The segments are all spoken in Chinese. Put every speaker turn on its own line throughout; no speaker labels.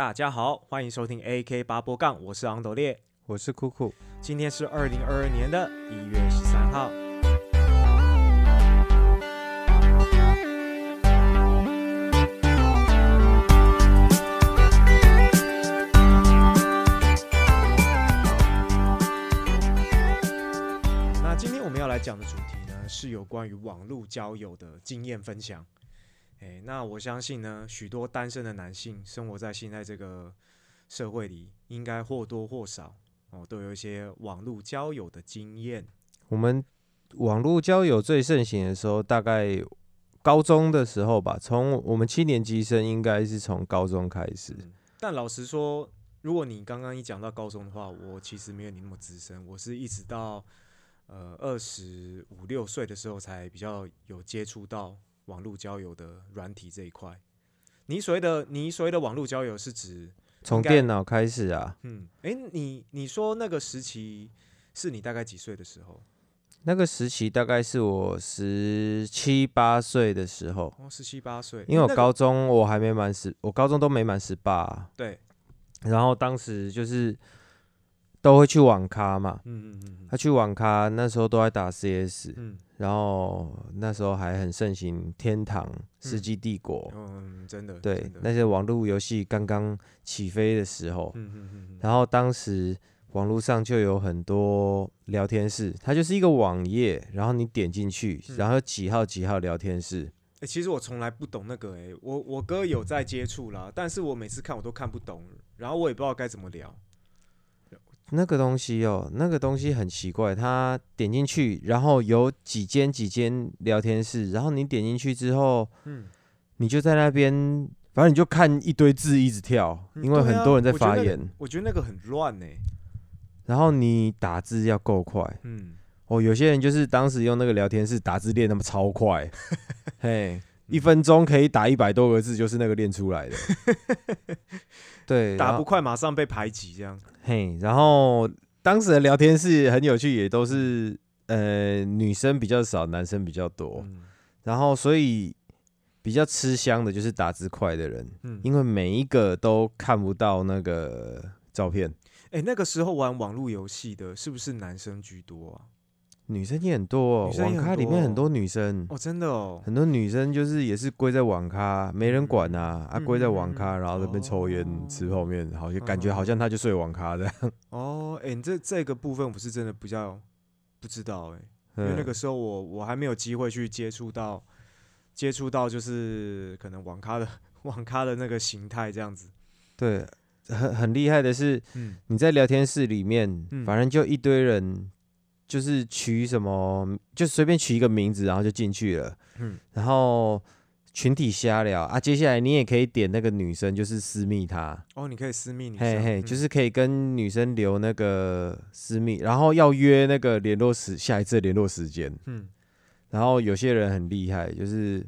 大家好，欢迎收听 AK 八波杠，我是昂斗烈，
我是酷酷。
今天是二零二二年的一月十三号。那今天我们要来讲的主题呢，是有关于网络交友的经验分享。诶，那我相信呢，许多单身的男性生活在现在这个社会里，应该或多或少哦，都有一些网络交友的经验。
我们网络交友最盛行的时候，大概高中的时候吧。从我们七年级生，应该是从高中开始。
但老实说，如果你刚刚一讲到高中的话，我其实没有你那么资深，我是一直到呃二十五六岁的时候，才比较有接触到。网络交友的软体这一块，你所谓的你所谓的网络交友是指
从电脑开始啊？
嗯，诶，你你说那个时期是你大概几岁的时候？
那个时期大概是我十七八岁的时候。
哦，十七八岁，
因为我高中我还没满十，我高中都没满十八。
对，
然后当时就是都会去网咖嘛。嗯嗯嗯。他去网咖那时候都在打 CS。嗯。然后那时候还很盛行天堂、世纪帝国，
嗯，真的，
对那些网络游戏刚刚起飞的时候，嗯嗯嗯，然后当时网络上就有很多聊天室，它就是一个网页，然后你点进去，然后几号几号聊天室。
哎，其实我从来不懂那个，哎，我我哥有在接触啦，但是我每次看我都看不懂，然后我也不知道该怎么聊。
那个东西哦，那个东西很奇怪，它点进去，然后有几间几间聊天室，然后你点进去之后，嗯，你就在那边，反正你就看一堆字一直跳，因为很多人在发言。
我觉得那个很乱呢。
然后你打字要够快，嗯，哦，有些人就是当时用那个聊天室打字练那么超快，嘿，一分钟可以打一百多个字，就是那个练出来的。对，
打不快马上被排挤这样。
嘿，然后当时的聊天室很有趣，也都是呃女生比较少，男生比较多。然后所以比较吃香的就是打字快的人，嗯，因为每一个都看不到那个照片。
哎，那个时候玩网络游戏的是不是男生居多啊？
女生也很多，网咖里面很多女生。
哦，真的哦，
很多女生就是也是归在网咖，没人管呐，啊，归在网咖，然后那边抽烟吃泡面，好像感觉好像她就睡网咖这样。
哦，哎，这这个部分我是真的比较不知道哎，因为那个时候我我还没有机会去接触到接触到就是可能网咖的 网咖的那个形态这样子。
对，很很厉害的是，你在聊天室里面，反正就一堆人。就是取什么，就随便取一个名字，然后就进去了。嗯，然后群体瞎聊啊。接下来你也可以点那个女生，就是私密她。
哦，你可以私密女
生。嘿嘿，就是可以跟女生留那个私密，然后要约那个联络时下一次联络时间。嗯，然后有些人很厉害，就是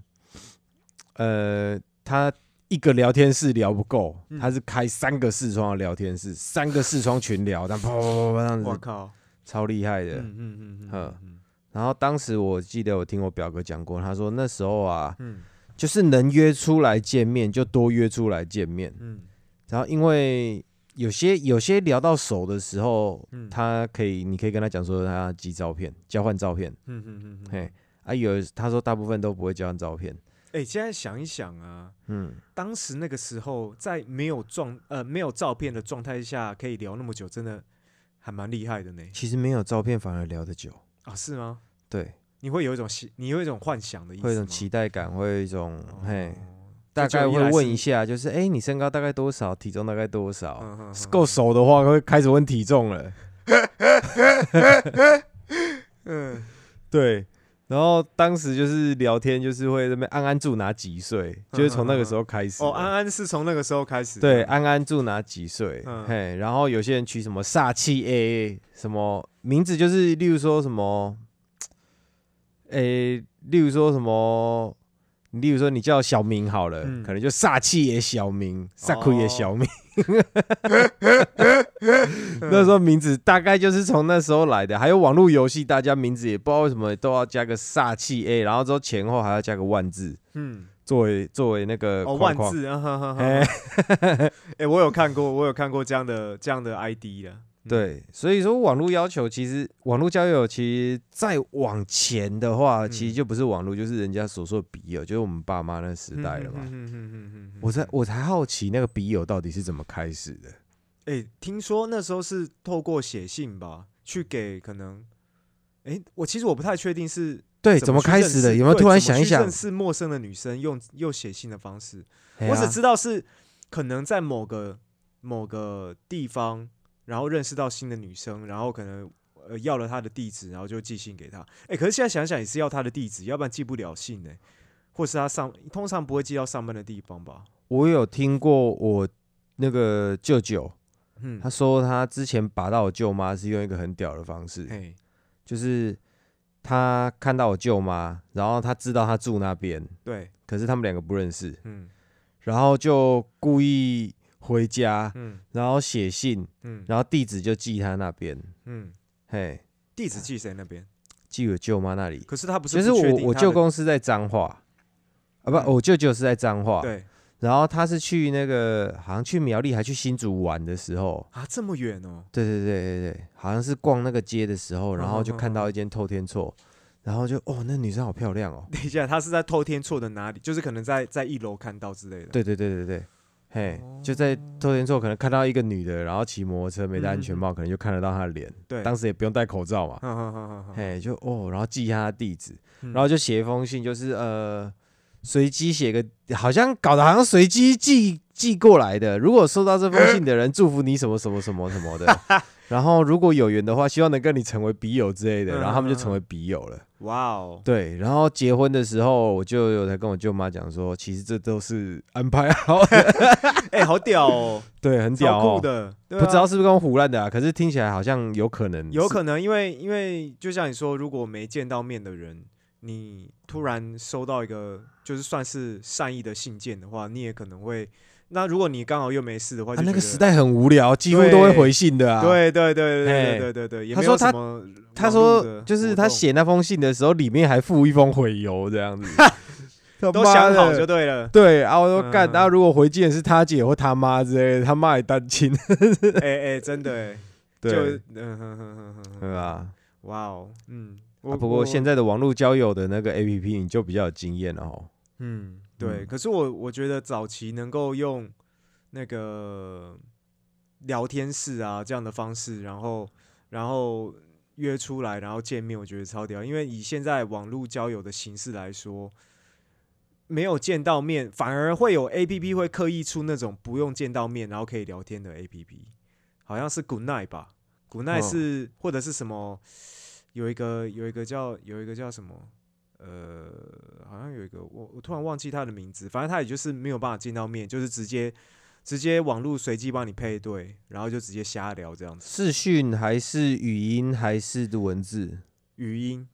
呃，他一个聊天室聊不够，他是开三个视窗的聊天室，三个视窗群聊，但啪啪啪这样子。
我靠！
超厉害的，嗯嗯嗯嗯，然后当时我记得我听我表哥讲过，他说那时候啊，嗯，就是能约出来见面就多约出来见面，嗯，然后因为有些有些聊到手的时候，嗯，他可以，你可以跟他讲说他寄照片，交换照片，嗯嗯嗯，嘿，啊有他说大部分都不会交换照片，
哎，现在想一想啊，嗯，当时那个时候在没有状呃没有照片的状态下可以聊那么久，真的。还蛮厉害的呢。
其实没有照片反而聊得久
啊？是吗？
对，
你会有一种你有一种幻想的意思，
会有一种期待感，会有一种嘿，大概会问一下，就是哎，你身高大概多少？体重大概多少？够熟的话会开始问体重了。嗯，对。然后当时就是聊天，就是会那边安安住哪几岁，就是从那个时候开始。
哦，安安是从那个时候开始。
对，安安住哪几岁？嘿，然后有些人取什么煞气 A，什么名字，就是例如说什么，诶，例如说什么。例如说，你叫小明好了，可能就煞气也小明，煞亏也小明。那时候名字大概就是从那时候来的。还有网络游戏，大家名字也不知道为什么都要加个煞气 A，然后之后前后还要加个万字。嗯，作为作为那个
哦万字，哎，哎，我有看过，我有看过这样的这样的 ID 的。
对，所以说网络要求，其实网络交友，其实再往前的话，其实就不是网络，就是人家所说的笔友，就是我们爸妈那时代了嘛。我在我才好奇，那个笔友到底是怎么开始的？
哎，听说那时候是透过写信吧，去给可能，哎，我其实我不太确定是
对怎么开始的，有没有突然想一想，
是陌生的女生用用写信的方式，我只知道是可能在某个某个地方。然后认识到新的女生，然后可能呃要了她的地址，然后就寄信给她。哎，可是现在想想也是要她的地址，要不然寄不了信呢。或是她上通常不会寄到上班的地方吧？
我有听过我那个舅舅，嗯，他说他之前拔到我舅妈是用一个很屌的方式，就是他看到我舅妈，然后他知道他住那边，
对，
可是他们两个不认识，嗯，然后就故意。回家，嗯，然后写信，嗯，然后地址就寄他那边，嗯，嘿，
地址寄谁那边？
寄我舅妈那里。
可是他不是，
其实我我舅公是在彰化，啊不，我舅舅是在彰化，
对。
然后他是去那个，好像去苗栗还去新竹玩的时候
啊，这么远哦。
对对对对对，好像是逛那个街的时候，然后就看到一间透天厝，然后就哦，那女生好漂亮哦。
等一下，他是在透天厝的哪里？就是可能在在一楼看到之类的。
对对对对对。嘿，就在偷天之后，可能看到一个女的，然后骑摩托车没戴安全帽，可能就看得到她的脸。
对，
当时也不用戴口罩嘛。嘿，就哦，然后记下她地址，然后就写一封信，就是呃，随机写个，好像搞得好像随机寄寄过来的。如果收到这封信的人，祝福你什么什么什么什么的。然后如果有缘的话，希望能跟你成为笔友之类的，然后他们就成为笔友了。哇哦，对，然后结婚的时候，我就有在跟我舅妈讲说，其实这都是安排好的。
哎，好屌哦！
对，很屌
哦。的，
不知道是不是跟我胡乱的啊？可是听起来好像有可能，
有可能，因为因为就像你说，如果没见到面的人，你突然收到一个就是算是善意的信件的话，你也可能会。那如果你刚好又没事的话，
那个时代很无聊，几乎都会回信的啊。
对对对对对对对，
他说他他说就是他写那封信的时候，里面还附一封回邮这样子，
都想好就对了。
对啊，我说干，然后如果回信的是他姐或他妈之类，他妈也单亲。
哎哎，真的哎，
对，嗯哼哼哼哼，对吧？
哇哦，嗯，
不过现在的网络交友的那个 A P P，你就比较有经验了哦。
嗯。对，可是我我觉得早期能够用那个聊天室啊这样的方式，然后然后约出来，然后见面，我觉得超屌。因为以现在网络交友的形式来说，没有见到面，反而会有 A P P 会刻意出那种不用见到面，然后可以聊天的 A P P，好像是 Good Night 吧？Good Night 是或者是什么？有一个有一个叫有一个叫什么？呃，好像有一个我我突然忘记他的名字，反正他也就是没有办法见到面，就是直接直接网络随机帮你配对，然后就直接瞎聊这样子。
视讯还是语音还是文字？
语音，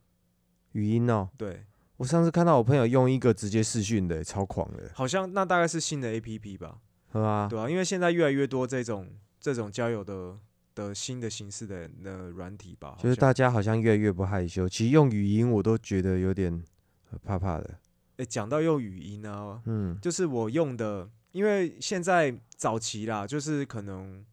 语音哦。
对，
我上次看到我朋友用一个直接视讯的，超狂的。
好像那大概是新的 A P P 吧？
是吧？
对啊，因为现在越来越多这种这种交友的。的新的形式的那软体吧，
就是大家好像越来越不害羞。其实用语音我都觉得有点怕怕的。
哎，讲到用语音呢，嗯，就是我用的，因为现在早期啦，就是可能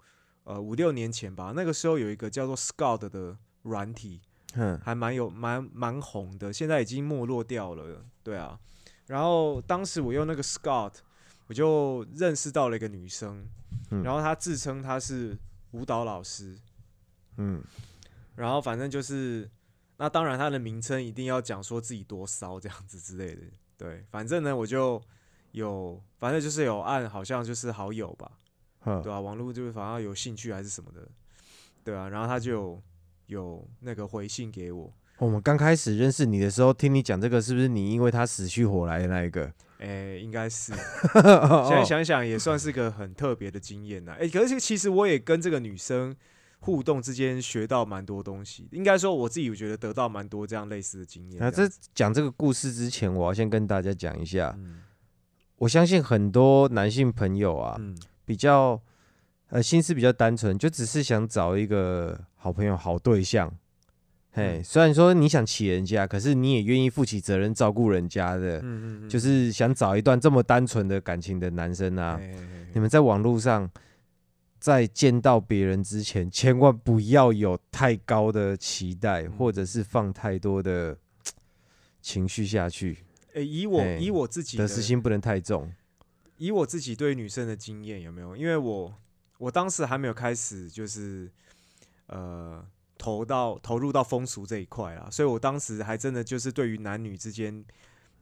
呃五六年前吧，那个时候有一个叫做 Scout 的软体，嗯，还蛮有蛮蛮红的，现在已经没落掉了。对啊，然后当时我用那个 Scout，我就认识到了一个女生，然后她自称她是。舞蹈老师，嗯，然后反正就是，那当然他的名称一定要讲说自己多骚这样子之类的，对，反正呢我就有，反正就是有按好像就是好友吧，对啊，网络就是反正有兴趣还是什么的，对啊，然后他就有那个回信给我。
我们刚开始认识你的时候，听你讲这个，是不是你因为他死去活来的那一个？
哎，应该是。现在想想也算是个很特别的经验呐。哎，可是其实我也跟这个女生互动之间学到蛮多东西。应该说我自己我觉得得到蛮多这样类似的经验。
那在讲这个故事之前，我要先跟大家讲一下。我相信很多男性朋友啊，比较呃心思比较单纯，就只是想找一个好朋友、好对象。嘿，虽然说你想骑人家，可是你也愿意负起责任照顾人家的，嗯嗯，就是想找一段这么单纯的感情的男生啊。你们在网络上在见到别人之前，千万不要有太高的期待，或者是放太多的 情绪下去。
诶，以我以我自己
的私心不能太重。
以我自己对女生的经验有没有？因为我我当时还没有开始，就是呃。投到投入到风俗这一块啊，所以我当时还真的就是对于男女之间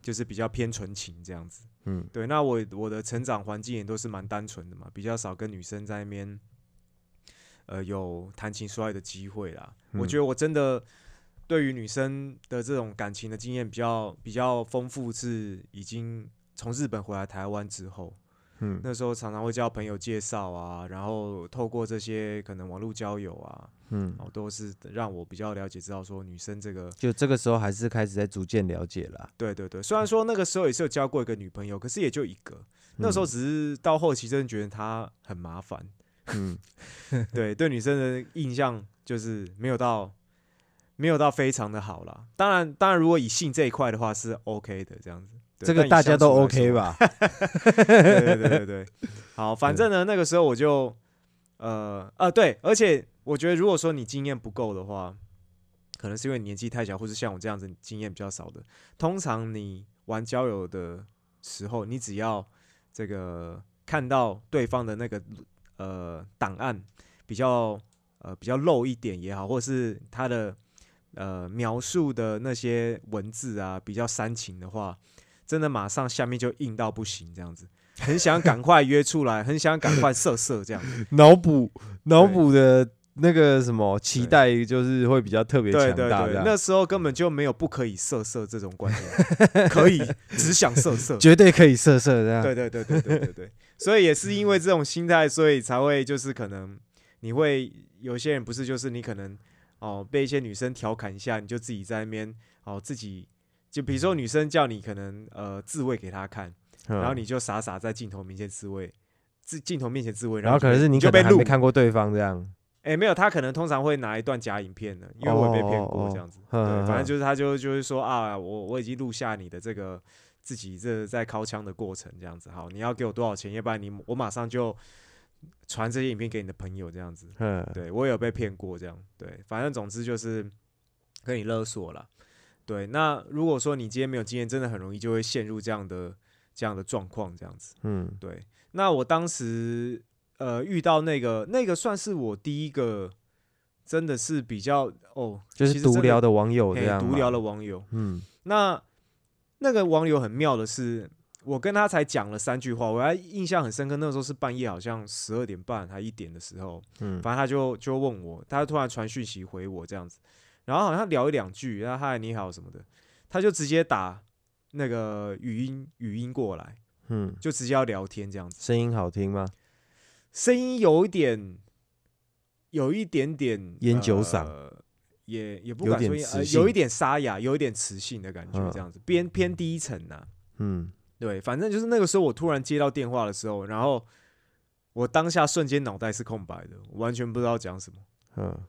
就是比较偏纯情这样子，嗯，对。那我我的成长环境也都是蛮单纯的嘛，比较少跟女生在那边呃有谈情说爱的机会啦。我觉得我真的对于女生的这种感情的经验比较比较丰富，是已经从日本回来台湾之后。嗯，那时候常常会叫朋友介绍啊，然后透过这些可能网络交友啊，嗯，哦，都是让我比较了解，知道说女生这个，
就这个时候还是开始在逐渐了解了。
对对对，虽然说那个时候也是有交过一个女朋友，可是也就一个。那时候只是到后期真的觉得她很麻烦。嗯，对 对，女生的印象就是没有到没有到非常的好了。当然当然，如果以性这一块的话是 OK 的这样子。
这个大家都 OK 吧？
对对对对，好，反正呢，那个时候我就，呃呃，对，而且我觉得，如果说你经验不够的话，可能是因为年纪太小，或是像我这样子经验比较少的。通常你玩交友的时候，你只要这个看到对方的那个呃档案比较呃比较露一点也好，或者是他的呃描述的那些文字啊比较煽情的话。真的马上下面就硬到不行，这样子，很想赶快约出来，很想赶快 色色这样子，
脑补脑补的那个什么期待，就是会比较特别强大。
那时候根本就没有不可以色色这种观念，可以只想色色，
绝对可以色色这样。
对对对对对对对，所以也是因为这种心态，所以才会就是可能你会有些人不是就是你可能哦被一些女生调侃一下，你就自己在那边哦自己。就比如说女生叫你可能呃自慰给她看，然后你就傻傻在镜头面前自慰，自镜头面前自慰，
然后可能是你就被录看过对方这样，
哎没有，他可能通常会拿一段假影片的，因为我被骗过这样子，对，反正就是他就就是说啊，我我已经录下你的这个自己这在掏枪的过程这样子，好，你要给我多少钱，要不然你我马上就传这些影片给你的朋友这样子，对我有被骗过这样，对，反正总之就是跟你勒索了。对，那如果说你今天没有经验，真的很容易就会陷入这样的这样的状况，这样子。嗯，对。那我当时呃遇到那个那个算是我第一个真的是比较哦，
就是独聊的网友这样。
独聊的网友，嗯。那那个网友很妙的是，我跟他才讲了三句话，我还印象很深刻。那时候是半夜，好像十二点半还一点的时候，嗯，反正他就就问我，他突然传讯息回我这样子。然后好像聊一两句，然后嗨你好什么的，他就直接打那个语音语音过来，嗯，就直接要聊天这样子。
声音好听吗？
声音有一点，有一点点
烟酒嗓，
也也不敢说，呃，有一点沙哑，有一点磁性的感觉，这样子偏偏低沉呐。嗯，对，反正就是那个时候我突然接到电话的时候，然后我当下瞬间脑袋是空白的，完全不知道讲什么。嗯。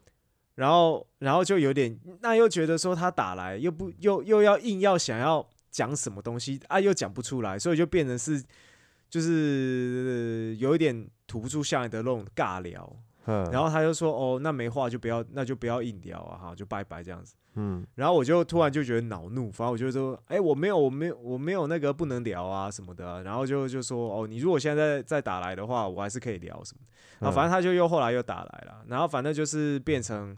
然后，然后就有点，那又觉得说他打来又不又又要硬要想要讲什么东西啊，又讲不出来，所以就变成是就是有一点吐不出下来的那种尬聊。然后他就说：“哦，那没话就不要，那就不要硬聊啊，哈，就拜拜这样子。”嗯。然后我就突然就觉得恼怒，反正我就说：“哎，我没有，我没有，我没有那个不能聊啊什么的。”然后就就说：“哦，你如果现在再打来的话，我还是可以聊什么。”然后反正他就又后来又打来了，然后反正就是变成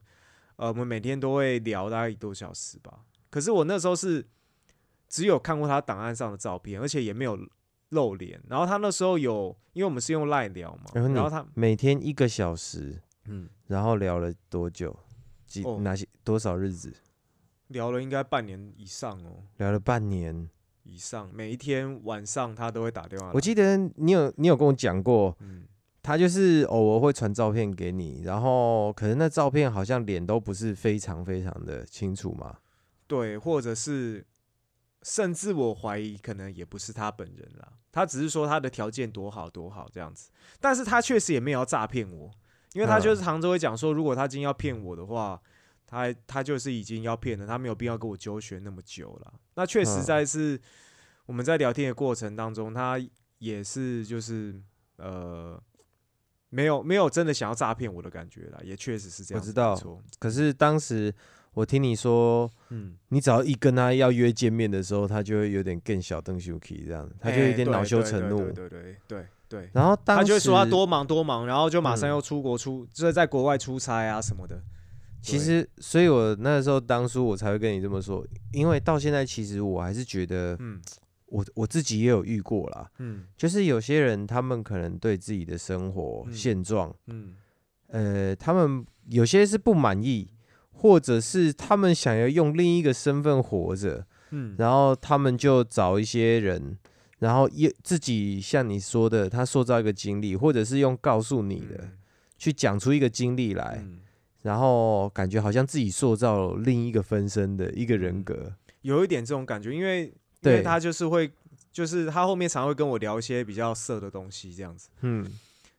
呃，我们每天都会聊大概一多小时吧。可是我那时候是只有看过他档案上的照片，而且也没有。露脸，然后他那时候有，因为我们是用赖聊嘛，然后他
每天一个小时，嗯，然后聊了多久？几哪些多少日子？
聊了应该半年以上哦，
聊了半年
以上，每一天晚上他都会打电话。
我记得你有你有跟我讲过，嗯，他就是偶尔会传照片给你，然后可能那照片好像脸都不是非常非常的清楚嘛，
对，或者是。甚至我怀疑，可能也不是他本人啦，他只是说他的条件多好多好这样子，但是他确实也没有要诈骗我，因为他就是常州会讲说，如果他今天要骗我的话，他他就是已经要骗了，他没有必要跟我纠旋那么久了。那确实在是我们在聊天的过程当中，他也是就是呃没有没有真的想要诈骗我的感觉啦，也确实是这样。
我知道，可是当时我听你说，嗯，你只要一跟他要约见面的时候，他就会有点更小邓秀 K 这样，他就有点恼羞成怒，
对对对对。
然后他
就说他多忙多忙，然后就马上要出国出，就是在国外出差啊什么的。
其实，所以我那时候当初我才会跟你这么说，因为到现在其实我还是觉得，嗯，我我自己也有遇过啦，嗯，就是有些人他们可能对自己的生活现状，嗯，呃，他们有些是不满意，或者是他们想要用另一个身份活着，嗯，然后他们就找一些人，然后也自己像你说的，他塑造一个经历，或者是用告诉你的去讲出一个经历来。然后感觉好像自己塑造另一个分身的一个人格，
有一点这种感觉，因为因为他就是会，就是他后面常会跟我聊一些比较色的东西，这样子，嗯，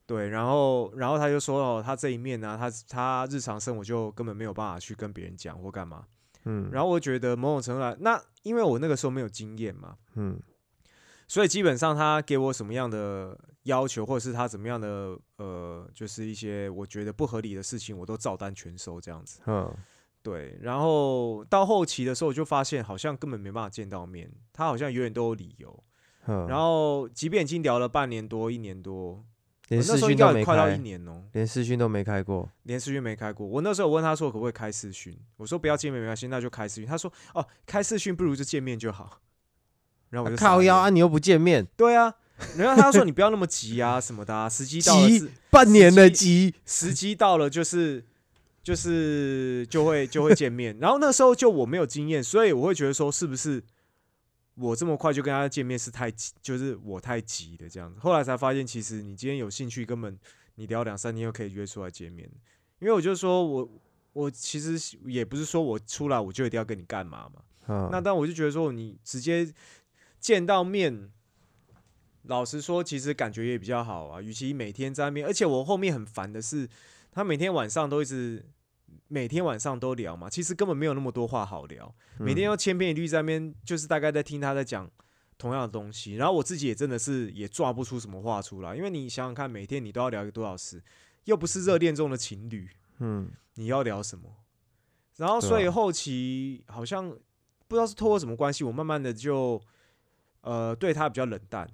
对，然后然后他就说哦，他这一面呢，他他日常生活就根本没有办法去跟别人讲或干嘛，嗯，然后我觉得某种程度来，那因为我那个时候没有经验嘛，嗯。所以基本上他给我什么样的要求，或者是他怎么样的呃，就是一些我觉得不合理的事情，我都照单全收这样子。嗯，对。然后到后期的时候，我就发现好像根本没办法见到面，他好像永远都有理由。嗯。然后即便已经聊了半年多、一年多，
连视讯都没
快到一年哦，
连视讯都没开过，
连视讯没开过。我那时候我问他说可不可以开视讯，我说不要见面没关系，那就开视讯。他说哦，开视讯不如就见面就好。然后我就
靠腰啊，你又不见面。
对啊，然后他说你不要那么急啊，什么的，时机到了，
半年的急，
时机到了就是就是就会就会见面。然后那时候就我没有经验，所以我会觉得说是不是我这么快就跟他见面是太急，就是我太急的这样子。后来才发现，其实你今天有兴趣，根本你聊两三天就可以约出来见面。因为我就说我我其实也不是说我出来我就一定要跟你干嘛嘛。那但我就觉得说你直接。见到面，老实说，其实感觉也比较好啊。与其每天在面，而且我后面很烦的是，他每天晚上都一直，每天晚上都聊嘛，其实根本没有那么多话好聊。每天要千篇一律在那边，就是大概在听他在讲同样的东西。然后我自己也真的是也抓不出什么话出来，因为你想想看，每天你都要聊一个多小时，又不是热恋中的情侣，嗯，你要聊什么？然后所以后期好像不知道是透过什么关系，我慢慢的就。呃，对他比较冷淡，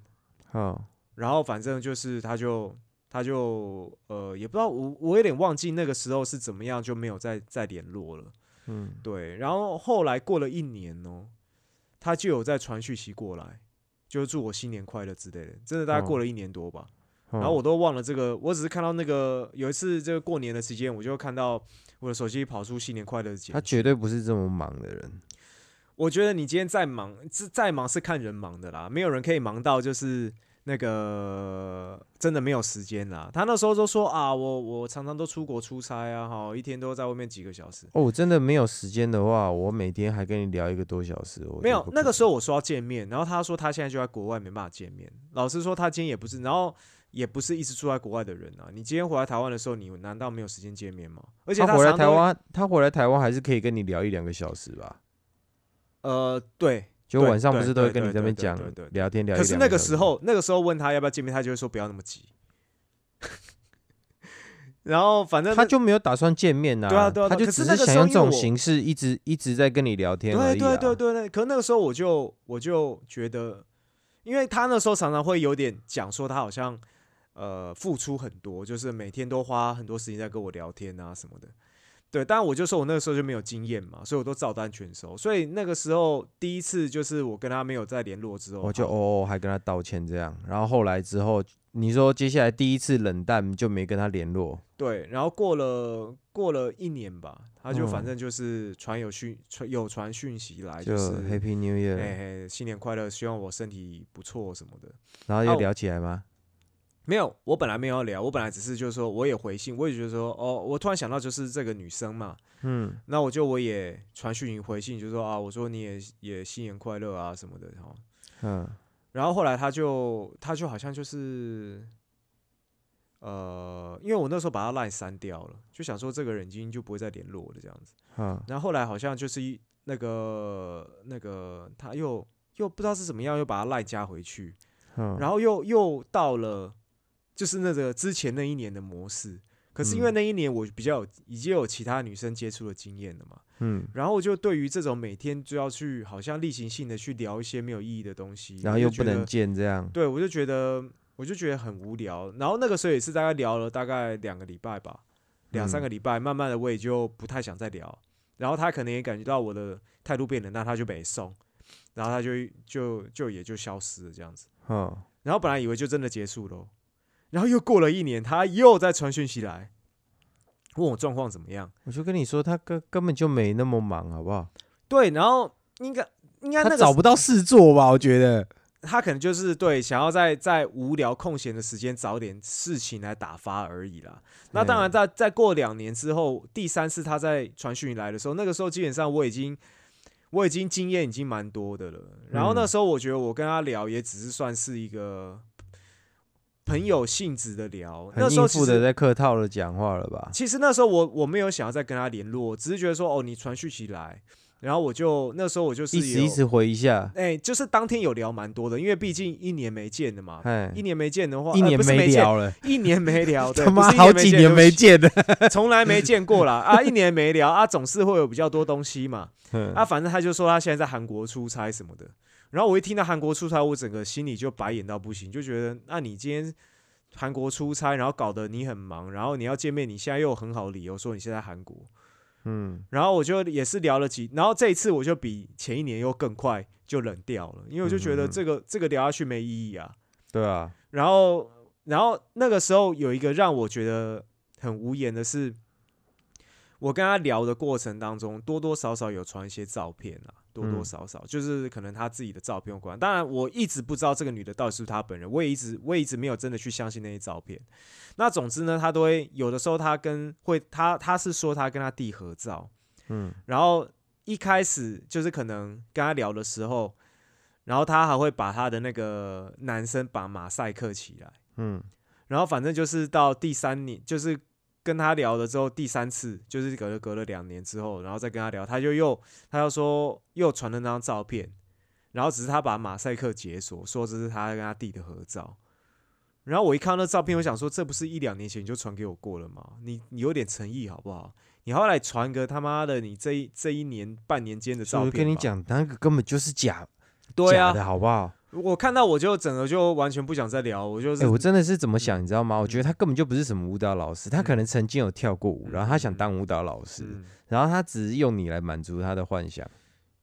好，然后反正就是他就他就呃，也不知道我我有点忘记那个时候是怎么样，就没有再再联络了，嗯，对，然后后来过了一年哦，他就有在传讯息过来，就祝我新年快乐之类的，真的大概过了一年多吧，然后我都忘了这个，我只是看到那个有一次这个过年的时间，我就看到我的手机跑出新年快乐的
他绝对不是这么忙的人。
我觉得你今天再忙，再再忙是看人忙的啦，没有人可以忙到就是那个真的没有时间啦。他那时候都说啊，我我常常都出国出差啊，哈，一天都在外面几个小时。
哦，真的没有时间的话，我每天还跟你聊一个多小时。
没有，那个时候我说要见面，然后他说他现在就在国外，没办法见面。老实说，他今天也不是，然后也不是一直住在国外的人啊。你今天回来台湾的时候，你难道没有时间见面吗？而且
他回来台湾，他回来台湾还是可以跟你聊一两个小时吧。
呃，对，
就晚上不是都会跟你这边讲聊天聊。
可是那个时候，那个时候问他要不要见面，他就会说不要那么急。然后反正
他就没有打算见面呐，
对啊对啊，
他就只是想用这种形式一直一直在跟你聊天而
已。对对对对，可是那个时候我就我就觉得，因为他那时候常常会有点讲说他好像呃付出很多，就是每天都花很多时间在跟我聊天啊什么的。对，当然我就说我那个时候就没有经验嘛，所以我都照单全收。所以那个时候第一次就是我跟他没有再联络之后，
我就哦哦还跟他道歉这样。然后后来之后，你说接下来第一次冷淡就没跟他联络。
对，然后过了过了一年吧，他就反正就是传有讯传有传讯息来，就是
Happy New Year，
新年快乐，希望我身体不错什么的。
然后又聊起来吗？
没有，我本来没有要聊，我本来只是就是说，我也回信，我也觉得说，哦，我突然想到就是这个女生嘛，嗯，那我就我也传讯回信，就说啊，我说你也也新年快乐啊什么的，哈，嗯，然后后来他就他就好像就是，呃，因为我那时候把他赖删掉了，就想说这个人已经就不会再联络了这样子。嗯，然后后来好像就是一那个那个他又又不知道是怎么样，又把他赖加回去。嗯，然后又又到了就是那个之前那一年的模式。可是因为那一年我比较有已经有其他女生接触的经验了嘛，嗯，然后就对于这种每天就要去好像例行性的去聊一些没有意义的东西，
然后又不能见这样，
对我就觉得我就觉得很无聊。然后那个时候也是大概聊了大概两个礼拜吧，两三个礼拜，慢慢的我也就不太想再聊。然后他可能也感觉到我的态度变了，那他就没送，然后他就就就也就消失了这样子。嗯，然后本来以为就真的结束了。然后又过了一年，他又在传讯息来，问我状况怎么样。
我就跟你说，他根根本就没那么忙，好不好？
对，然后应该应该他
找不到事做吧？我觉得
他可能就是对想要在在无聊空闲的时间找点事情来打发而已啦。那当然，在在过两年之后，第三次他在传讯来的时候，那个时候基本上我已经我已经经验已经蛮多的了。然后那时候我觉得我跟他聊也只是算是一个。朋友性质的聊，那时候
其实在客套的讲话了吧？
其实那时候我我没有想要再跟他联络，只是觉得说哦，你传讯息来，然后我就那时候我就是
一时一时回一下，
哎，就是当天有聊蛮多的，因为毕竟一年没见的嘛，一年没见的话，
一年没聊了，
一年没聊，
他妈好几年没见的，
从来没见过啦。啊，一年没聊啊，总是会有比较多东西嘛，啊，反正他就说他现在在韩国出差什么的。然后我一听到韩国出差，我整个心里就白眼到不行，就觉得那你今天韩国出差，然后搞得你很忙，然后你要见面，你现在又有很好的理由说你现在韩国，嗯，然后我就也是聊了几，然后这一次我就比前一年又更快就冷掉了，因为我就觉得这个这个聊下去没意义啊，
对啊，
然后然后那个时候有一个让我觉得很无言的是，我跟他聊的过程当中，多多少少有传一些照片啊。多多少少就是可能他自己的照片有关，当然我一直不知道这个女的到底是不是他本人，我也一直我也一直没有真的去相信那些照片。那总之呢，他都会有的时候他跟会他他是说他跟他弟合照，嗯，然后一开始就是可能跟他聊的时候，然后他还会把他的那个男生把马赛克起来，嗯，然后反正就是到第三年就是。跟他聊了之后，第三次就是隔了隔了两年之后，然后再跟他聊，他就又他又说又传了那张照片，然后只是他把马赛克解锁，说这是他跟他弟的合照。然后我一看那照片，我想说这不是一两年前你就传给我过了吗？你你有点诚意好不好？你后来传个他妈的你这一这一年半年间的照片，我
跟你讲，那个根本就是假，假的好不好？
我看到我就整个就完全不想再聊，我就哎，
我真的是怎么想，你知道吗？我觉得他根本就不是什么舞蹈老师，他可能曾经有跳过舞，然后他想当舞蹈老师，然后他只是用你来满足他的幻想，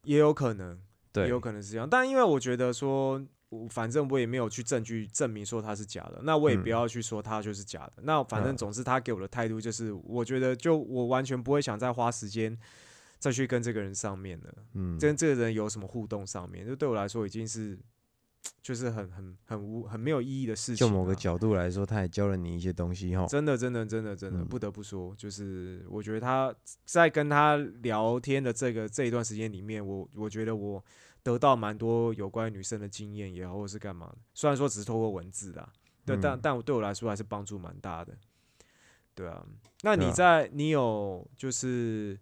也有可能，对，有可能是这样。但因为我觉得说，我反正我也没有去证据证明说他是假的，那我也不要去说他就是假的。那反正总之他给我的态度就是，我觉得就我完全不会想再花时间再去跟这个人上面了，嗯，跟这个人有什么互动上面，就对我来说已经是。就是很很很无很没有意义的事情。
就某个角度来说，他也教了你一些东西哈。
真的，真的，真的，真的，不得不说，就是我觉得他在跟他聊天的这个这一段时间里面，我我觉得我得到蛮多有关女生的经验也好，或是干嘛的。虽然说只是透过文字啦，对，但但我对我来说还是帮助蛮大的。对啊，那你在你有就是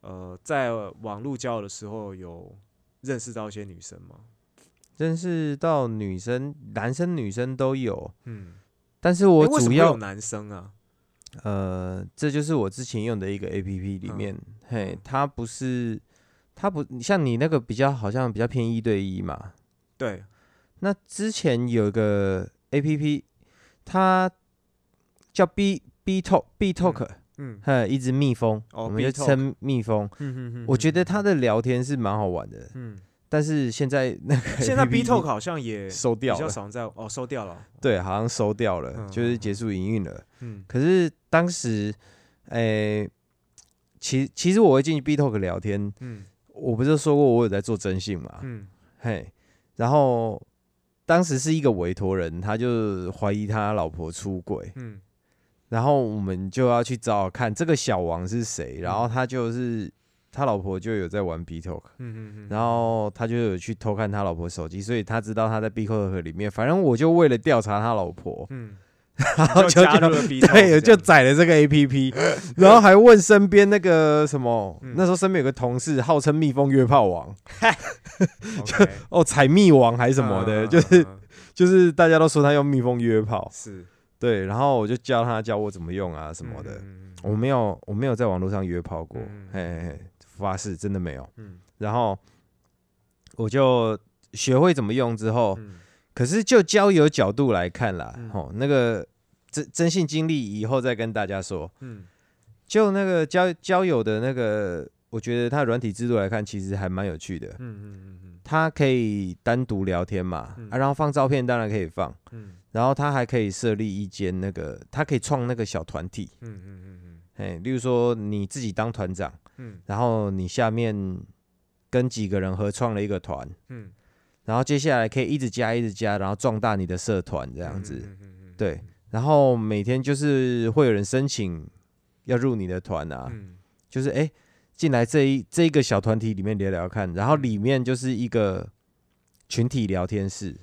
呃，在网络交友的时候有认识到一些女生吗？
认识到女生、男生、女生都有，嗯，但是我主要
男生啊，
呃，这就是我之前用的一个 A P P 里面，嘿，它不是，它不像你那个比较好像比较偏一对一嘛，
对，
那之前有个 A P P，它叫 B B Talk B Talk，嗯，嘿，一只蜜蜂，我们就称蜜蜂，嗯嗯我觉得它的聊天是蛮好玩的，嗯。但是现在那个
现在 B Talk 好像也
收掉了，
比较少在哦，收掉了。
对，好像收掉了，就是结束营运了。嗯，可是当时，诶，其其实我会进去 B Talk 聊天。嗯，我不是说过我有在做征信嘛？嗯，嘿，然后当时是一个委托人，他就怀疑他老婆出轨。嗯，然后我们就要去找看这个小王是谁，然后他就是。他老婆就有在玩 B Talk，嗯嗯嗯，然后他就有去偷看他老婆手机，所以他知道他在 B Talk 里面。反正我就为了调查他老婆，嗯，然后
就
对，就载了这个 A P P，然后还问身边那个什么，那时候身边有个同事号称蜜蜂约炮王，就哦采蜜王还是什么的，就是就是大家都说他用蜜蜂约炮，
是。
对，然后我就教他教我怎么用啊什么的，我没有我没有在网络上约炮过，嘿嘿嘿，发誓真的没有，嗯，然后我就学会怎么用之后。可是就交友角度来看啦，吼，那个真真性经历以后再跟大家说。嗯，就那个交交友的那个，我觉得它软体制度来看，其实还蛮有趣的。嗯嗯嗯嗯，它可以单独聊天嘛，啊，然后放照片当然可以放。嗯，然后它还可以设立一间那个，它可以创那个小团体。嗯嗯嗯嗯，哎，例如说你自己当团长，嗯，然后你下面跟几个人合创了一个团，嗯。然后接下来可以一直加，一直加，然后壮大你的社团这样子，对。然后每天就是会有人申请要入你的团啊，就是哎进来这一这一个小团体里面聊聊看，然后里面就是一个群体聊天室。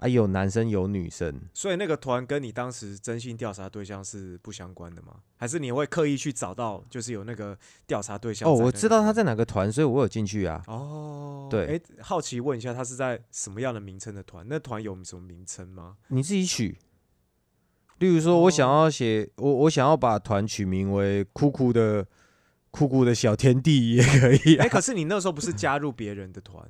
啊，有男生有女生，
所以那个团跟你当时征信调查对象是不相关的吗？还是你会刻意去找到，就是有那个调查对象？
哦，我知道他在哪个团，所以我有进去啊。
哦，
对，
哎，好奇问一下，他是在什么样的名称的团？那团有什么名称吗？
你自己取。例如说，我想要写，我我想要把团取名为“酷酷的酷酷的小天地”也可以。
哎，可是你那时候不是加入别人的团？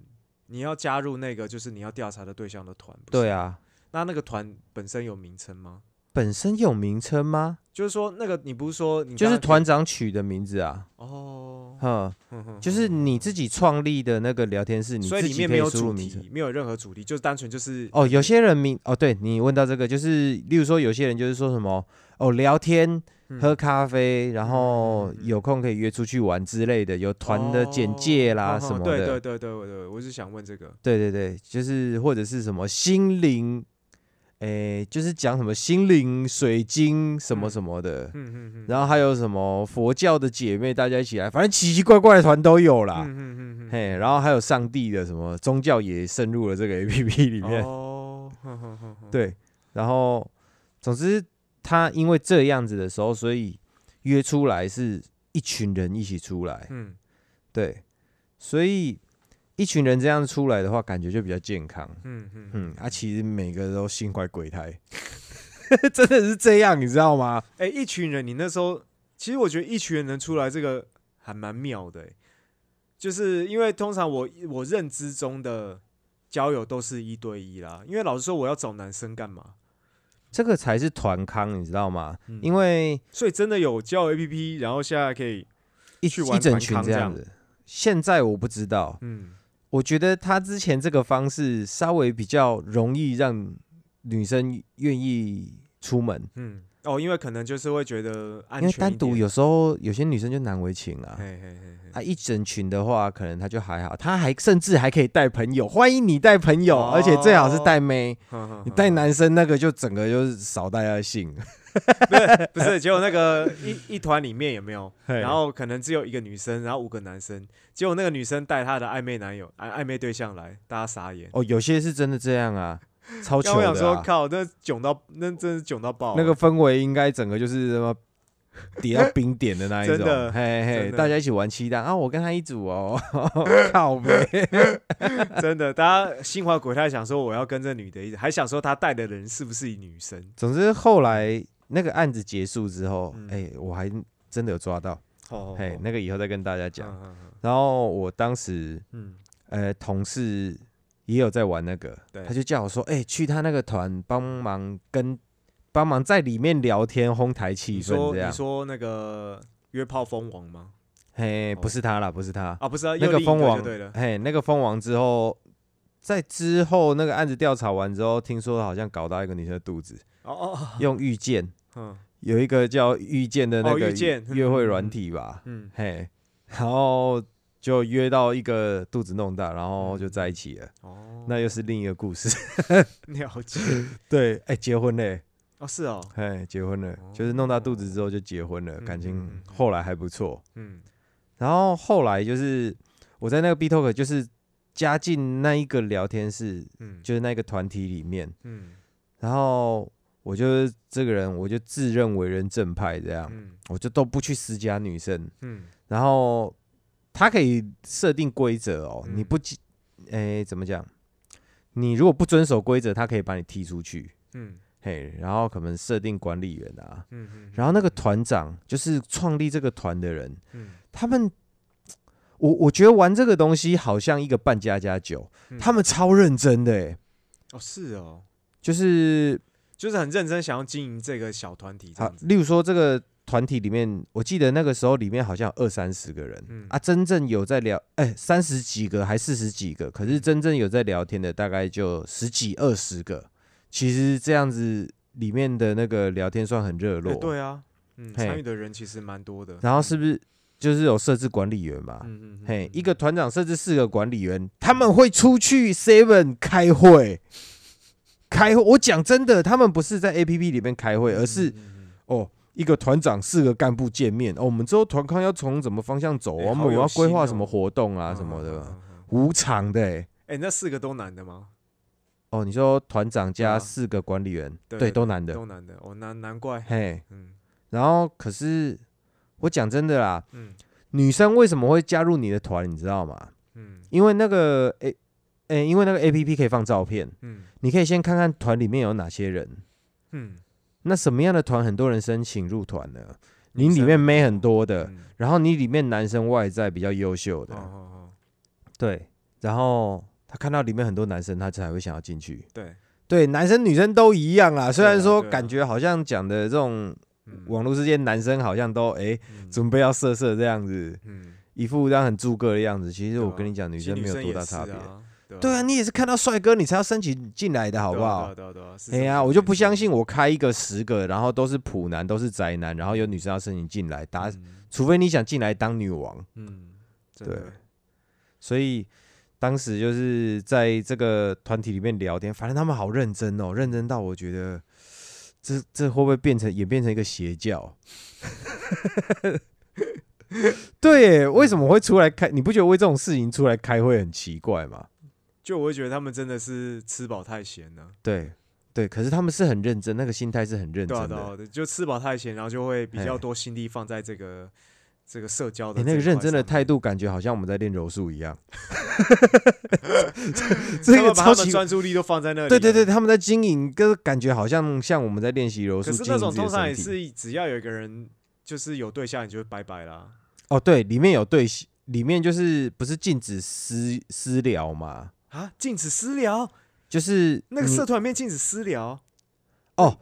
你要加入那个就是你要调查的对象的团，
对啊，
那那个团本身有名称吗？
本身有名称吗？
就是说那个你不是说
就是团长取的名字啊？哦，哼，就是你自己创立的那个聊天室，你
所以里面没有主题，没有任何主题，就是单纯就是
哦，有些人名哦，对你问到这个，就是例如说有些人就是说什么哦聊天。喝咖啡，然后有空可以约出去玩之类的，有团的简介啦什么的。
对对对对对，我是想问这个。
对对对，就是或者是什么心灵，诶，就是讲什么心灵水晶什么什么的。嗯嗯嗯。然后还有什么佛教的姐妹，大家一起来，反正奇奇怪怪的团都有啦。嗯嗯嗯嗯。嘿，然后还有上帝的什么宗教也深入了这个 A P P 里面。哦。对，然后总之。他因为这样子的时候，所以约出来是一群人一起出来，嗯，对，所以一群人这样出来的话，感觉就比较健康，嗯嗯嗯，啊，其实每个都心怀鬼胎，真的是这样，你知道吗？
哎，一群人，你那时候其实我觉得一群人能出来，这个还蛮妙的，就是因为通常我我认知中的交友都是一对一啦，因为老实说，我要找男生干嘛？
这个才是团康，你知道吗？因为
所以真的有交 A P P，然后现在可以
一去玩一整群这样子。现在我不知道，嗯，我觉得他之前这个方式稍微比较容易让女生愿意出门，嗯。
哦，因为可能就是会觉得，
因为单独有时候有些女生就难为情啊。啊，一整群的话，可能她就还好，她还甚至还可以带朋友，欢迎你带朋友，而且最好是带妹。你带男生那个就整个就是少带下性。
不是不是，结果那个一一团里面有没有？然后可能只有一个女生，然后五个男生，结果那个女生带她的暧昧男友、暧暧昧对象来，大家傻眼。
哦，有些是真的这样啊。超穷的！
我想说，靠，那囧到那真是囧到爆。
那个氛围应该整个就是什么 抵到冰点的那一种，嘿嘿，大家一起玩七蛋啊！我跟他一组哦，靠呗，
真的，大家心怀鬼胎，想说我要跟这女的一，还想说他带的人是不是女生？
总之后来那个案子结束之后，哎，我还真的有抓到，嘿，那个以后再跟大家讲。然后我当时，嗯，呃，同事。也有在玩那个，他就叫我说：“哎，去他那个团帮忙跟帮忙在里面聊天，哄抬气氛。”这样
你说那个约炮蜂王吗？
嘿，不是他啦，不是他
啊，不是
那个蜂王。
对了，
嘿，那个蜂王之后，在之后那个案子调查完之后，听说好像搞到一个女生的肚子。哦哦，用遇见，嗯，有一个叫遇见的那个约会软体吧。嗯，嘿，然后。就约到一个肚子弄大，然后就在一起了。哦，那又是另一个故事。
了解。
对，哎，结婚嘞。
哦，是哦。
哎，结婚了，就是弄大肚子之后就结婚了，感情后来还不错。嗯。然后后来就是我在那个 B Talk，就是加进那一个聊天室，嗯，就是那个团体里面，嗯。然后我就这个人，我就自认为人正派这样，我就都不去私加女生。嗯，然后他可以设定规则哦，你不，哎，怎么讲？你如果不遵守规则，他可以把你踢出去。嗯，嘿，然后可能设定管理员啊，嗯嗯，然后那个团长就是创立这个团的人，嗯，他们，我我觉得玩这个东西好像一个半家家酒，他们超认真的，哎，
哦，是哦，
就是
就是很认真想要经营这个小团体，好，
例如说这个。团体里面，我记得那个时候里面好像二三十个人，啊，真正有在聊，哎，三十几个还四十几个，可是真正有在聊天的大概就十几二十个。其实这样子里面的那个聊天算很热络，
对啊，嗯，参与的人其实蛮多的。
然后是不是就是有设置管理员嘛？嗯嗯，嘿，一个团长设置四个管理员，他们会出去 seven 开会，开会。我讲真的，他们不是在 A P P 里面开会，而是哦。一个团长四个干部见面哦，我们之后团康要从什么方向走啊？我们要规划什么活动啊？什么的，无偿的哎。
哎，那四个都男的吗？
哦，你说团长加四个管理员，对，都男的，
都男的。哦，难难怪。
嘿，嗯。然后可是我讲真的啦，嗯，女生为什么会加入你的团？你知道吗？嗯，因为那个 A，哎，因为那个 A P P 可以放照片，嗯，你可以先看看团里面有哪些人，嗯。那什么样的团很多人申请入团呢？你里面妹很多的，然后你里面男生外在比较优秀的，对，然后他看到里面很多男生，他才会想要进去。
对
对，男生女生都一样啊。虽然说感觉好像讲的这种网络世界，男生好像都哎准备要色色这样子，一副这样很诸葛的样子。其实我跟你讲，女生没有多大差别。对啊，你也是看到帅哥你才要申请进来的，好不好？
对对
对，哎呀，我就不相信我开一个十个，然后都是普男，都是宅男，然后有女生要申请进来，打，除非你想进来当女王。嗯，对。所以当时就是在这个团体里面聊天，反正他们好认真哦，认真到我觉得这这会不会变成演变成一个邪教？对，为什么会出来开？你不觉得为这种事情出来开会很奇怪吗？
就我会觉得他们真的是吃饱太闲了。
对对，可是他们是很认真，那个心态是很认真的。
对就吃饱太闲，然后就会比较多心力放在这个这个社交的。
那个认真的态度，感觉好像我们在练柔术一样。这个超级
专注力都放在那里。
对对对，他们在经营，跟感觉好像像我们在练习柔术。
可是那种通常也是，只要有一个人就是有对象，你就拜拜啦。
哦，对，里面有对，里面就是不是禁止私私聊吗？
啊！禁止私聊，
就是
那个社团里面禁止私聊。
哦，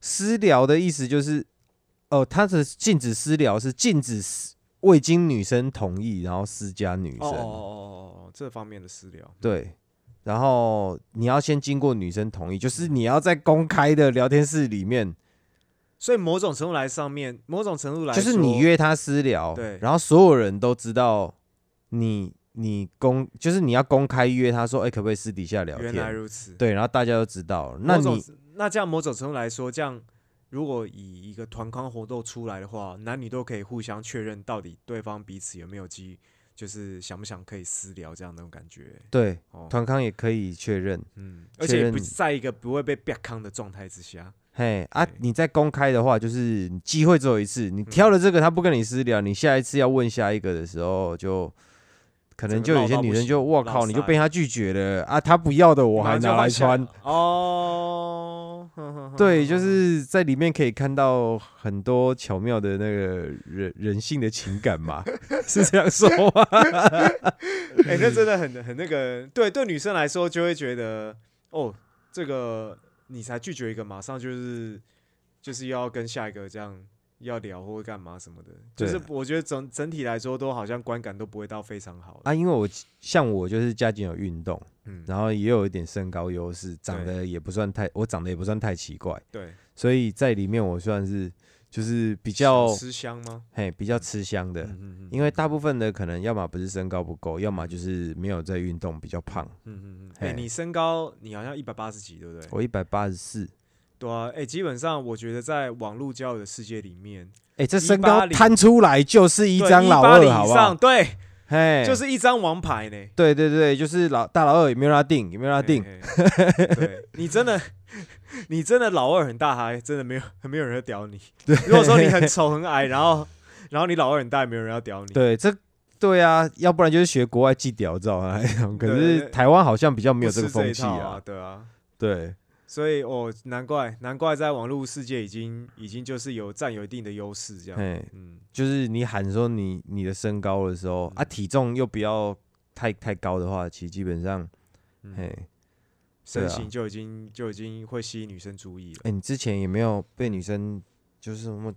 私聊的意思就是，哦，他的禁止私聊是禁止未经女生同意，然后私加女生。哦哦
哦哦，这方面的私聊。
对，然后你要先经过女生同意，就是你要在公开的聊天室里面。
所以某种程度来上面，某种程度来
就是你约他私聊，
对，
然后所有人都知道你。你公就是你要公开约他说，哎，可不可以私底下聊天？
原来如此，
对，然后大家都知道。那你
那这样某种程度来说，这样如果以一个团康活动出来的话，男女都可以互相确认到底对方彼此有没有机，就是想不想可以私聊这样那种感觉。
对，团康也可以确认，
嗯，而且不在一个不会被别康的状态之下。
嘿啊，你在公开的话，就是机会只有一次，你挑了这个，他不跟你私聊，你下一次要问下一个的时候就。可能就有些女生就我靠，你就被他拒绝了啊！他不要的我还拿来穿哦。对，就是在里面可以看到很多巧妙的那个人人性的情感嘛，是这样说吗？
哎，那真的很很那个，对对，女生来说就会觉得哦，这个你才拒绝一个，马上就是就是要跟下一个这样。要聊或者干嘛什么的，就是我觉得整整体来说都好像观感都不会到非常好
啊。因为我像我就是家境有运动，嗯，然后也有一点身高优势，长得也不算太，我长得也不算太奇怪，
对，
所以在里面我算是就是比较
吃香吗？
嘿，比较吃香的，嗯因为大部分的可能要么不是身高不够，要么就是没有在运动，比较胖。嗯
嗯嗯。哎，你身高你好像一百八十几，对不对？
我一百八十四。
对啊，哎，基本上我觉得在网络交友的世界里面，
哎，这身高摊出来就是一张老二，好不好？
对，嘿，就是一张王牌呢。
对对对，就是老大老二有没有让他定？有没有让他定？
对你真的，你真的老二很大，还真的没有，没有人要屌你。如果说你很丑很矮，然后然后你老二很大，也没有人要屌你。
对，这对啊，要不然就是学国外寄屌照啊。可是台湾好像比较没有这个风气啊。
对啊，
对。
所以哦，难怪难怪在网络世界已经已经就是有占有一定的优势这样。
嗯，就是你喊说你你的身高的时候啊，体重又不要太太高的话，其实基本上，嘿，
身形就已经就已经会吸引女生注意了。
哎，你之前有没有被女生就是什么，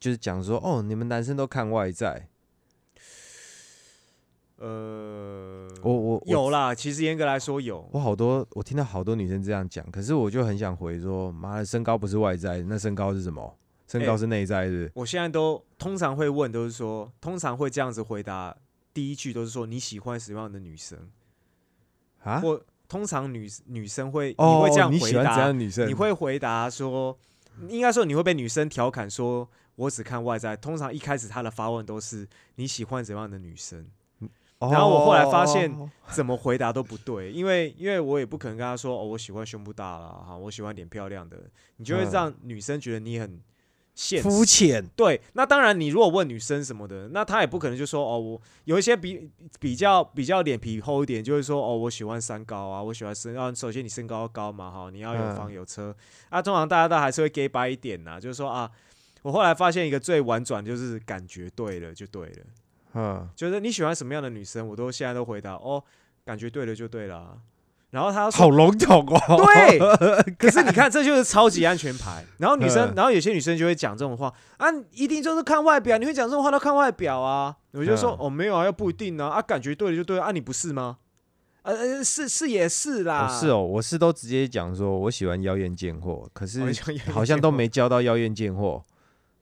就是讲说哦，你们男生都看外在？
呃，
我我
有啦，其实严格来说有。
我好多我听到好多女生这样讲，可是我就很想回说，妈的，身高不是外在，那身高是什么？身高是内在是？
我现在都通常会问，都是说，通常会这样子回答，第一句都是说你喜欢什么样的女生啊？我通常女女生会你会这样回答？
女生
你会回答说，应该说你会被女生调侃说，我只看外在。通常一开始她的发问都是你喜欢怎样的女生？然后我后来发现 怎么回答都不对，因为因为我也不可能跟他说哦，我喜欢胸部大了哈，我喜欢脸漂亮的，你就会让女生觉得你很
肤浅。
对，那当然你如果问女生什么的，那她也不可能就说哦，我有一些比比较比较脸皮厚一点，就会说哦，我喜欢三高啊，我喜欢身啊，首先你身高高嘛哈，你要有房有车啊，通常大家都还是会 gay 白一点呐，就是说啊，我后来发现一个最婉转就是感觉对了就对了。嗯，就是你喜欢什么样的女生，我都现在都回答哦，感觉对了就对了。然后他
好笼统哦，
对。可是你看，这就是超级安全牌。然后女生，然后有些女生就会讲这种话啊，一定就是看外表。你会讲这种话都看外表啊？我就说哦，没有啊，又不一定啊。啊，感觉对了就对了啊，你不是吗？呃，是是也是啦。
是哦，我是都直接讲说我喜欢妖艳贱货，可是好像都没教到妖艳贱货。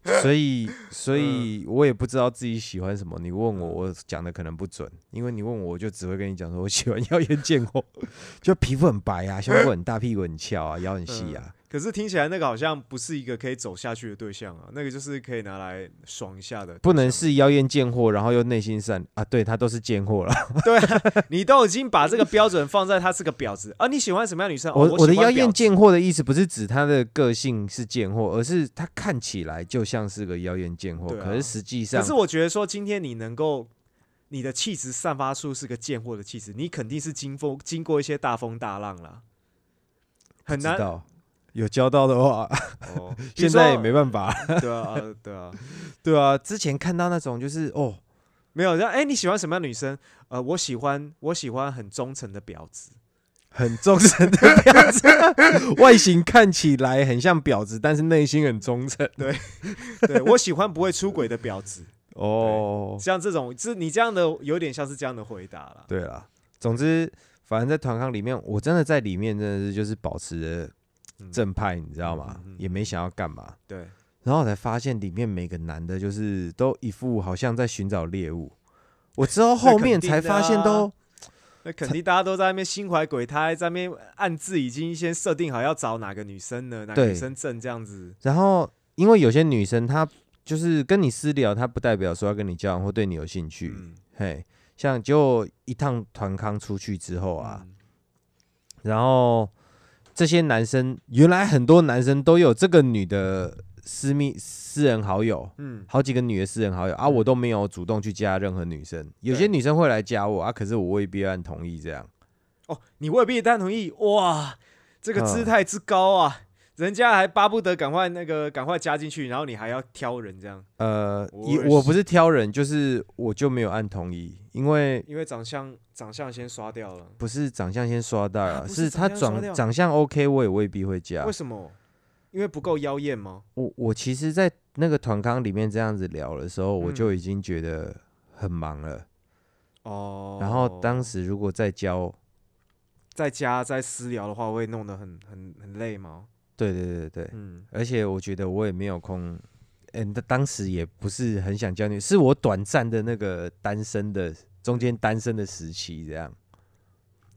所以，所以我也不知道自己喜欢什么。你问我，我讲的可能不准，因为你问我，我就只会跟你讲说，我喜欢妖艳贱货，就皮肤很白啊，胸部很大，屁股很翘啊，腰很细啊。
可是听起来那个好像不是一个可以走下去的对象啊，那个就是可以拿来爽一下的。
不能是妖艳贱货，然后又内心善啊，对他都是贱货了。
对，你都已经把这个标准放在他是个婊子啊。你喜欢什么样女生？我
我的妖艳贱货的意思不是指他的个性是贱货，而是他看起来就像是个妖艳贱货，可是实际上，
可是我觉得说今天你能够你的气质散发出是个贱货的气质，你肯定是经风经过一些大风大浪了，很难。
有交到的话，哦 现在也没办法。
对啊，对啊，
对啊。之前看到那种就是哦，
没有。哎，你喜欢什么样女生？呃，我喜欢，我喜欢很忠诚的婊子，
很忠诚的婊子，外形看起来很像婊子，但是内心很忠诚。
对，对我喜欢不会出轨的婊子。哦，像这种，是你这样的，有点像是这样的回答了。
对了，总之，反正在团康里面，我真的在里面真的是就是保持着。正派，你知道吗？也没想要干嘛。
对，
然后才发现里面每个男的，就是都一副好像在寻找猎物。我之后后面才发现，都
那肯定大家都在那边心怀鬼胎，在那边暗自已经先设定好要找哪个女生呢？哪个女生正这样子。
然后，因为有些女生她就是跟你私聊，她不代表说要跟你交往或对你有兴趣。嘿，像就一趟团康出去之后啊，然后。这些男生原来很多男生都有这个女的私密私人好友，嗯，好几个女的私人好友啊，我都没有主动去加任何女生。有些女生会来加我啊，可是我未必按同意这样。
哦，你未必按同意哇，这个姿态之高啊！人家还巴不得赶快那个赶快加进去，然后你还要挑人这样。
呃，我我不是挑人，就是我就没有按同意，因为
因为长相长相先刷掉了。
不是长相先刷掉了，是他长长相 OK，我也未必会加。
为什么？因为不够妖艳吗？
我我其实，在那个团康里面这样子聊的时候，我就已经觉得很忙了。哦。然后当时如果再教，
在家在私聊的话，会弄得很很很累吗？
对对对对，嗯，而且我觉得我也没有空，嗯，当时也不是很想交女，是我短暂的那个单身的中间单身的时期这样，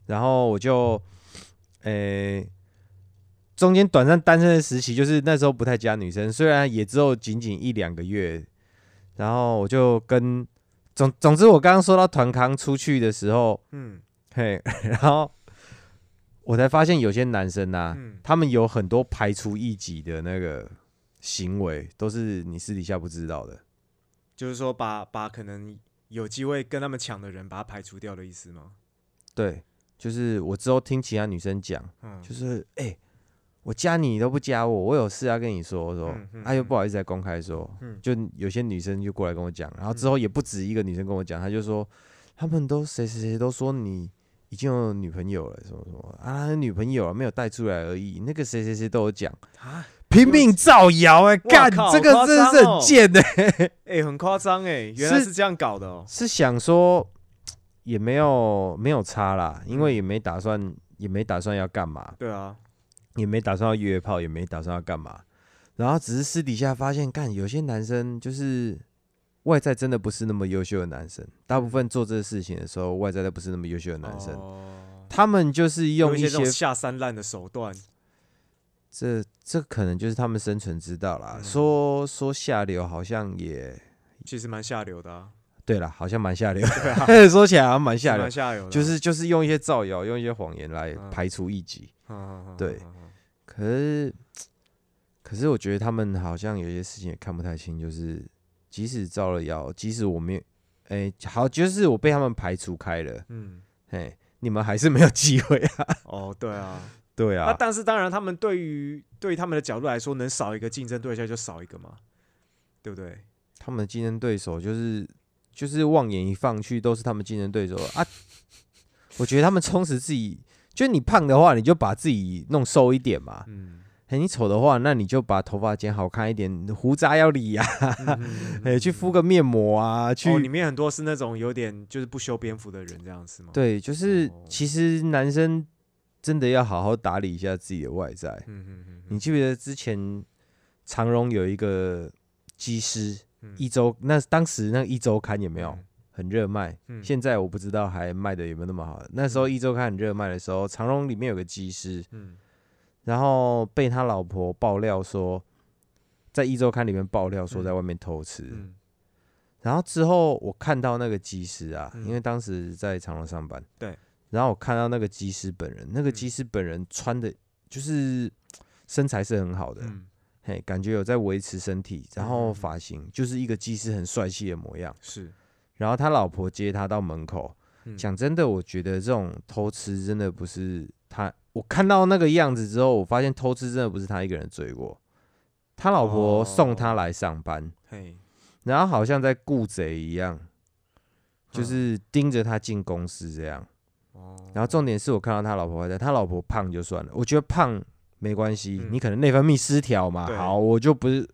然后我就，诶，中间短暂单身的时期，就是那时候不太加女生，虽然也只有仅仅一两个月，然后我就跟总总之，我刚刚说到团康出去的时候，嗯，嘿，然后我才发现有些男生呐，他们有很多排除异己的那个行为，都是你私底下不知道的。
就是说，把把可能有机会跟他们抢的人，把他排除掉的意思吗？
对，就是我之后听其他女生讲，就是哎。我加你都不加我，我有事要跟你说，说，他又不好意思在公开说，就有些女生就过来跟我讲，然后之后也不止一个女生跟我讲，她就说，他们都谁谁谁都说你已经有女朋友了，什么什么啊，女朋友啊没有带出来而已，那个谁谁谁都有讲。啊，拼命造谣哎，干这个真是很贱哎，
哎，很夸张哎，原来是这样搞的哦，
是想说也没有没有差啦，因为也没打算也没打算要干嘛，
对啊。
也没打算要约炮，也没打算要干嘛，然后只是私底下发现，干有些男生就是外在真的不是那么优秀的男生，大部分做这个事情的时候，外在都不是那么优秀的男生，他们就是用
一
些
下三滥的手段，
这这可能就是他们生存之道啦。说说下流，好像也
其实蛮下流的。
对了，好像蛮下流，说起来好像蛮下流，
下流，
就是就是用一些造谣，用一些谎言来排除异己，对。可是，可是我觉得他们好像有些事情也看不太清，就是即使造了谣，即使我没，哎，好，就是我被他们排除开了，嗯，哎，你们还是没有机会啊。
哦，对啊，
对啊。
那但是当然，他们对于对于他们的角度来说，能少一个竞争对象就少一个嘛，对不对？
他们的竞争对手就是就是望眼一放去都是他们竞争对手啊。我觉得他们充实自己。就你胖的话，你就把自己弄瘦一点嘛。嗯，你丑的话，那你就把头发剪好看一点，胡渣要理呀。哎，去敷个面膜啊。去
里面很多是那种有点就是不修边幅的人，这样子吗？
对，就是其实男生真的要好好打理一下自己的外在。嗯嗯嗯。你记不记得之前长荣有一个机师一周，那当时那一周刊有没有？很热卖，现在我不知道还卖的有没有那么好。那时候一周刊很热卖的时候，长荣里面有个技师，然后被他老婆爆料说，在一周刊里面爆料说在外面偷吃。然后之后我看到那个技师啊，因为当时在长隆上班，
对，
然后我看到那个技师本人，那个技师本人穿的就是身材是很好的，嘿，感觉有在维持身体，然后发型就是一个技师很帅气的模样，
是。
然后他老婆接他到门口，讲真的，我觉得这种偷吃真的不是他。我看到那个样子之后，我发现偷吃真的不是他一个人追过。他老婆送他来上班，然后好像在雇贼一样，就是盯着他进公司这样。然后重点是我看到他老婆还在，他老婆胖就算了，我觉得胖没关系，你可能内分泌失调嘛。好，我就不是，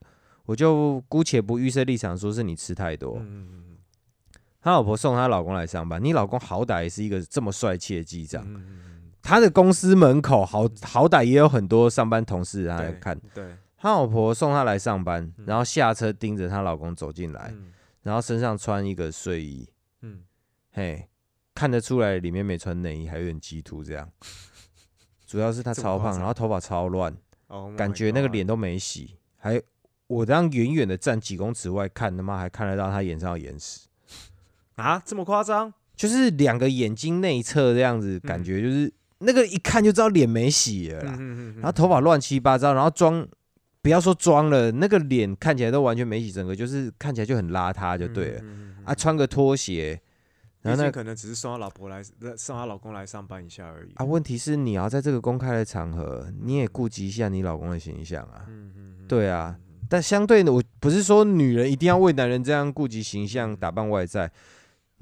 我就姑且不预设立场，说是你吃太多。他老婆送他老公来上班，你老公好歹也是一个这么帅气的机长，他的公司门口好好歹也有很多上班同事在看。
对，
他老婆送他来上班，然后下车盯着她老公走进来，然后身上穿一个睡衣，嗯，嘿，看得出来里面没穿内衣，还有点鸡突这样。主要是他超胖，然后头发超乱，感觉那个脸都没洗。还我这样远远的站几公尺外看，他妈还看得到他眼上的眼屎。
啊，这么夸张？
就是两个眼睛内侧这样子，感觉就是那个一看就知道脸没洗了啦。然后头发乱七八糟，然后妆不要说妆了，那个脸看起来都完全没洗，整个就是看起来就很邋遢，就对了。啊，穿个拖鞋，
然后那可能只是送他老婆来，送他老公来上班一下而已。
啊，问题是你要在这个公开的场合，你也顾及一下你老公的形象啊。嗯嗯，对啊。但相对的，我不是说女人一定要为男人这样顾及形象、打扮外在。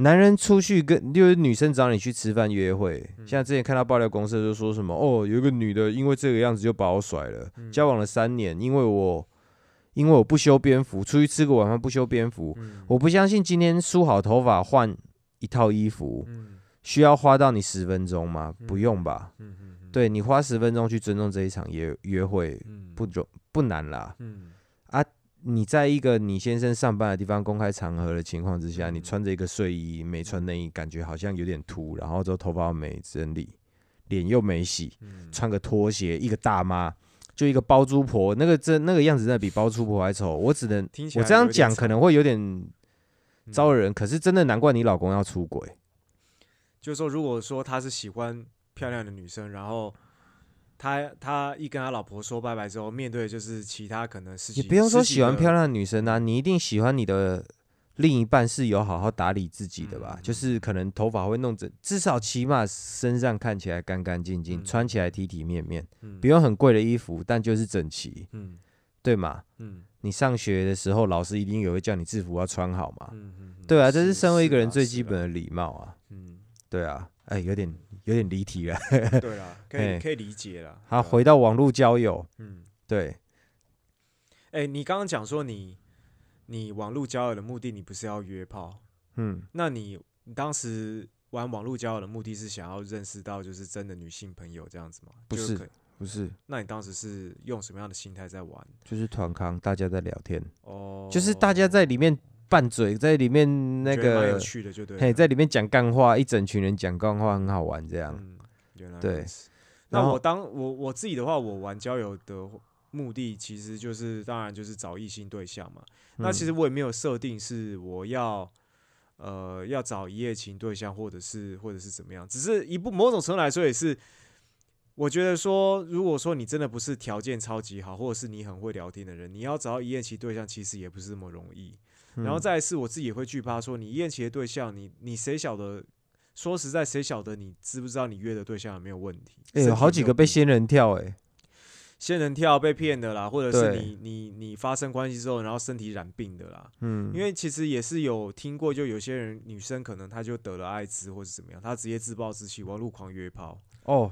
男人出去跟就是女生找你去吃饭约会，像之前看到爆料公司就说什么哦，有一个女的因为这个样子就把我甩了，交往了三年，因为我因为我不修边幅，出去吃个晚饭不修边幅，我不相信今天梳好头发换一套衣服需要花到你十分钟吗？不用吧？对你花十分钟去尊重这一场约约会，不就不难啦？啊。你在一个你先生上班的地方公开场合的情况之下，你穿着一个睡衣没穿内衣，感觉好像有点秃，然后之后头发没整理，脸又没洗，穿个拖鞋，一个大妈，就一个包租婆，那个真那个样子真的比包租婆还丑。我只能我这样讲可能会有点招人，可是真的难怪你老公要出轨。
就是说，如果说他是喜欢漂亮的女生，然后他他一跟他老婆说拜拜之后，面对就是其他可能事情
你不用说喜欢漂亮的女生啊，你一定喜欢你的另一半是有好好打理自己的吧？就是可能头发会弄整，至少起码身上看起来干干净净，穿起来体体面面，不用很贵的衣服，但就是整齐，嗯，对嘛？嗯，你上学的时候，老师一定也会叫你制服要穿好嘛，嗯嗯，对啊，这是身为一个人最基本的礼貌啊，嗯。对啊，哎，有点有点离题了。
对啦，可以可以理解了。
好，回到网络交友，嗯，对。
哎，你刚刚讲说你你网络交友的目的，你不是要约炮？嗯，那你你当时玩网络交友的目的是想要认识到就是真的女性朋友这样子吗？
不是，不是。
那你当时是用什么样的心态在玩？
就是团康，大家在聊天。哦，就是大家在里面。拌嘴在里面那个，
有趣的就对，
嘿，在里面讲干话，一整群人讲干话很好玩，这样。
原来
对。
那我当我我自己的话，我玩交友的目的其实就是，当然就是找异性对象嘛。那其实我也没有设定是我要呃要找一夜情对象，或者是或者是怎么样，只是一部某种程度来说也是，我觉得说，如果说你真的不是条件超级好，或者是你很会聊天的人，你要找到一夜情对象，其实也不是那么容易。然后再是，我自己也会惧怕说，你厌弃的对象，你你谁晓得？说实在，谁晓得你知不知道你约的对象有没有问题？
哎，有好几个被仙人跳，哎，
仙人跳被骗的啦，或者是你你你发生关系之后，然后身体染病的啦。嗯，因为其实也是有听过，就有些人女生可能她就得了艾滋或者怎么样，她直接自暴自弃，网路狂约炮。
哦，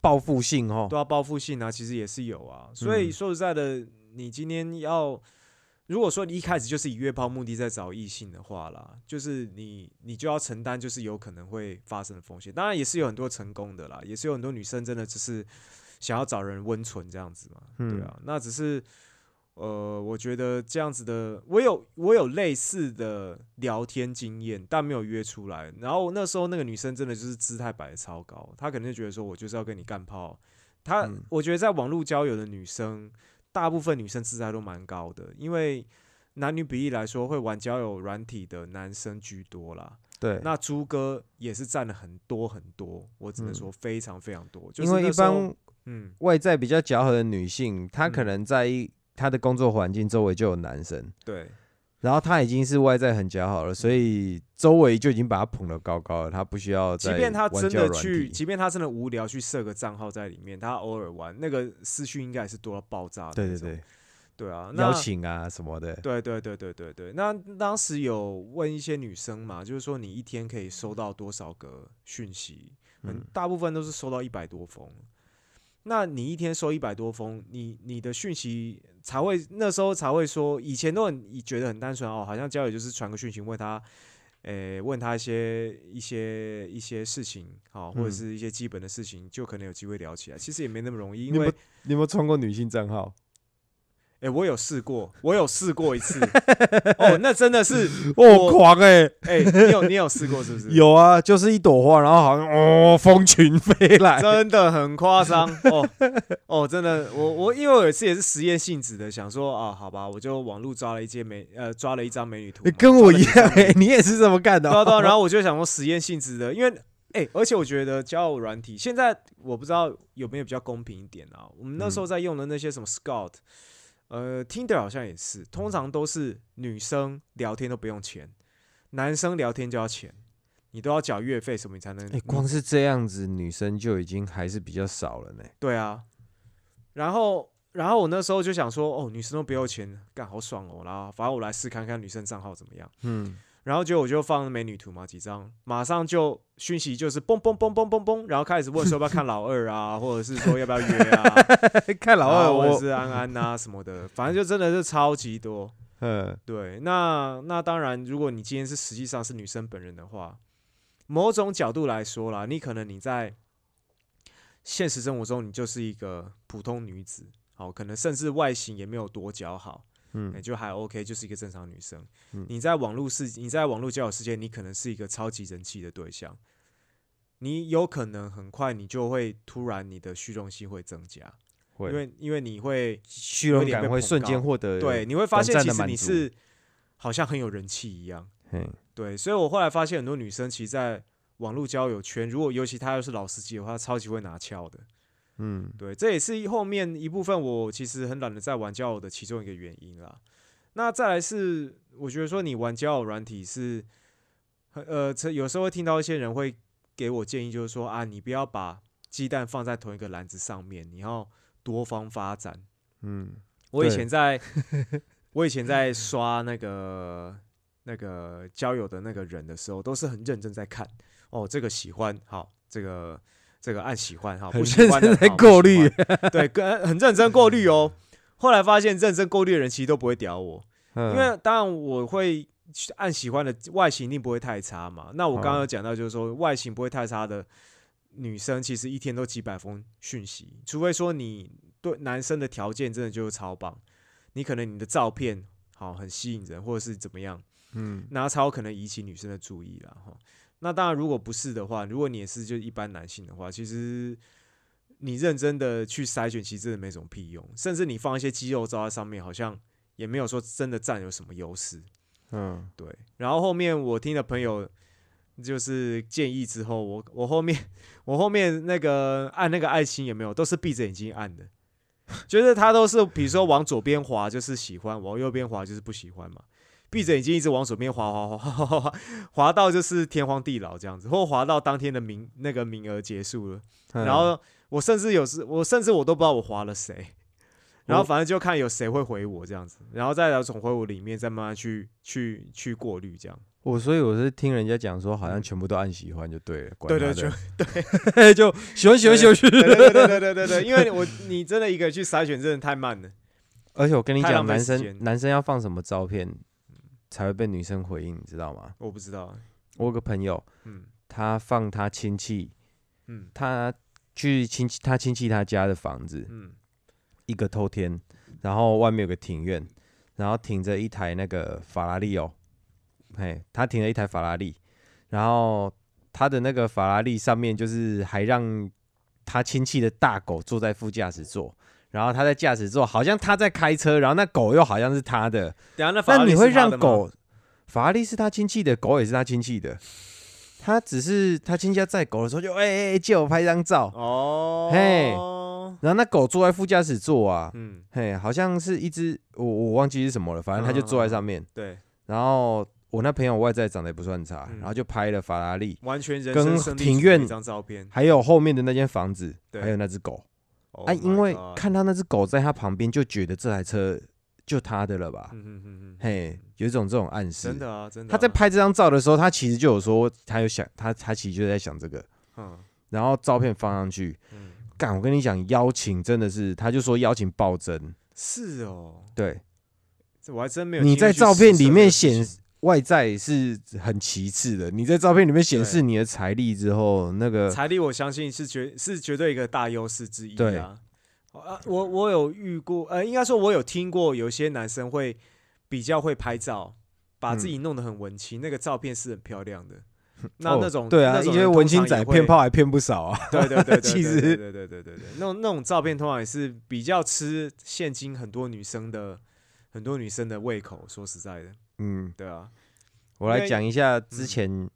报复性哦，
都要报复性啊，其实也是有啊。所以说实在的，你今天要。如果说你一开始就是以约炮目的在找异性的话啦，就是你你就要承担就是有可能会发生的风险。当然也是有很多成功的啦，也是有很多女生真的只是想要找人温存这样子嘛，对啊。那只是呃，我觉得这样子的，我有我有类似的聊天经验，但没有约出来。然后那时候那个女生真的就是姿态摆的超高，她可能就觉得说我就是要跟你干炮。她我觉得在网络交友的女生。大部分女生自杀都蛮高的，因为男女比例来说，会玩交友软体的男生居多啦。
对，
那猪哥也是占了很多很多，我只能说非常非常多。
因为一般嗯外在比较姣好的女性，她可能在她的工作环境周围就有男生。
对。
然后他已经是外在很姣好了，所以周围就已经把他捧得高高了。他不需要。
即便他真的去，即便他真的无聊去设个账号在里面，他偶尔玩那个私讯应该也是多到爆炸的。
对对对，
对啊，
邀请啊什么的。
对对对对对对。那当时有问一些女生嘛，就是说你一天可以收到多少个讯息？嗯，大部分都是收到一百多封。那你一天收一百多封，你你的讯息才会那时候才会说，以前都很觉得很单纯哦，好像交友就是传个讯息问他，诶，问他一些一些一些事情，好，或者是一些基本的事情，就可能有机会聊起来。其实也没那么容易，因为
你有没有穿过女性账号？
哎，我有试过，我有试过一次。哦，那真的是
我狂哎
哎，你有你有试过是不是？
有啊，就是一朵花，然后好像哦，蜂群飞来，
真的很夸张哦哦，真的，我我因为我有一次也是实验性质的，想说啊，好吧，我就网络抓了一件美呃，抓了一张美女图，
跟我一样哎，你也是这么干的？
对对，然后我就想说实验性质的，因为哎，而且我觉得交友软体现在我不知道有没有比较公平一点啊，我们那时候在用的那些什么 Scout。呃，听的好像也是，通常都是女生聊天都不用钱，男生聊天就要钱，你都要缴月费什么你才能。
哎，光是这样子，女生就已经还是比较少了呢。
对啊，然后，然后我那时候就想说，哦，女生都不要钱，干好爽哦，然后反正我来试看看女生账号怎么样。嗯。然后就我就放美女图嘛，几张，马上就讯息就是嘣嘣嘣嘣嘣嘣，然后开始问说要不要看老二啊，或者是说要不要约啊，
看老二
或者是安安啊什么的，反正就真的是超级多。嗯，对，那那当然，如果你今天是实际上是女生本人的话，某种角度来说啦，你可能你在现实生活中你就是一个普通女子，好，可能甚至外形也没有多姣好。嗯，也就还 OK，就是一个正常女生。你在网络世，你在网络交友世界，你可能是一个超级人气的对象，你有可能很快你就会突然你的虚荣心会增加，因为因为你会
虚荣感会瞬间获得，
对，你会发现其实你是好像很有人气一样，对，所以我后来发现很多女生其实在网络交友圈，如果尤其她又是老司机的话，超级会拿翘的。嗯，对，这也是后面一部分我其实很懒得在玩交友的其中一个原因啦。那再来是，我觉得说你玩交友软体是，呃，有时候会听到一些人会给我建议，就是说啊，你不要把鸡蛋放在同一个篮子上面，你要多方发展。嗯，我以前在，我以前在刷那个。那个交友的那个人的时候，都是很认真在看哦，这个喜欢好，这个这个按喜欢哈，不喜欢的
在过滤，
对，跟很认真过滤哦。后来发现认真过滤的人其实都不会屌我，因为当然我会按喜欢的外形一定不会太差嘛。那我刚刚有讲到，就是说外形不会太差的女生，其实一天都几百封讯息，除非说你对男生的条件真的就是超棒，你可能你的照片好很吸引人，或者是怎么样。嗯，那才有可能引起女生的注意了哈。那当然，如果不是的话，如果你也是就一般男性的话，其实你认真的去筛选，其实真的没什么屁用。甚至你放一些肌肉照在上面，好像也没有说真的占有什么优势。嗯，对。然后后面我听的朋友就是建议之后，我我后面我后面那个按那个爱心也没有，都是闭着眼睛按的，就是他都是比如说往左边滑就是喜欢，往右边滑就是不喜欢嘛。闭着眼睛一直往左边滑滑滑滑滑，滑到就是天荒地老这样子，或滑到当天的名那个名额结束了。然后我甚至有时我甚至我都不知道我滑了谁，然后反正就看有谁会回我这样子，然后再从回我里面再慢慢去去去过滤这样。
我所以我是听人家讲说，好像全部都按喜欢就对了。
对对
对对，就喜欢喜欢喜欢。
对对对对对对，因为我你真的一个人去筛选真的太慢了。
而且我跟你讲，男生男生要放什么照片？才会被女生回应，你知道吗？
我不知道。
我有个朋友，嗯，他放他亲戚，嗯，他去亲戚他亲戚他家的房子，嗯，一个透天，然后外面有个庭院，然后停着一台那个法拉利哦，嘿，他停了一台法拉利，然后他的那个法拉利上面就是还让他亲戚的大狗坐在副驾驶座。然后他在驾驶座，好像他在开车，然后那狗又好像是他的。
那
你会让狗？法拉利是他亲戚的，狗也是他亲戚的。他只是他亲戚在载狗的时候，就哎哎借我拍张照哦。嘿，然后那狗坐在副驾驶座啊，嗯，嘿，好像是一只我我忘记是什么了，反正他就坐在上面。
对。
然后我那朋友外在长得也不算差，然后就拍了法拉利，
完全人
跟庭院
一张照片，
还有后面的那间房子，还有那只狗。啊，因为看到那只狗在他旁边，就觉得这台车就他的了吧？嗯嗯嗯嗯，嘿，有一种这种暗示。
真的啊，真的。
他在拍这张照的时候，他其实就有说，他有想，他他其实就在想这个。嗯。然后照片放上去，嗯，干，我跟你讲，邀请真的是，他就说邀请暴增。
是哦。
对。
这我还真没有。
你在照片里面显。外在是很其次的，你在照片里面显示你的财力之后，那个
财力我相信是绝是绝对一个大优势之一啊。啊，我我有遇过，呃，应该说我有听过，有些男生会比较会拍照，把自己弄得很文青，那个照片是很漂亮的。那那种
对啊，因为文青仔骗炮还骗不少啊。
对对对，其实对对对对对，那种那种照片通常也是比较吃现今很多女生的很多女生的胃口。说实在的。嗯，对啊，
我来讲一下之前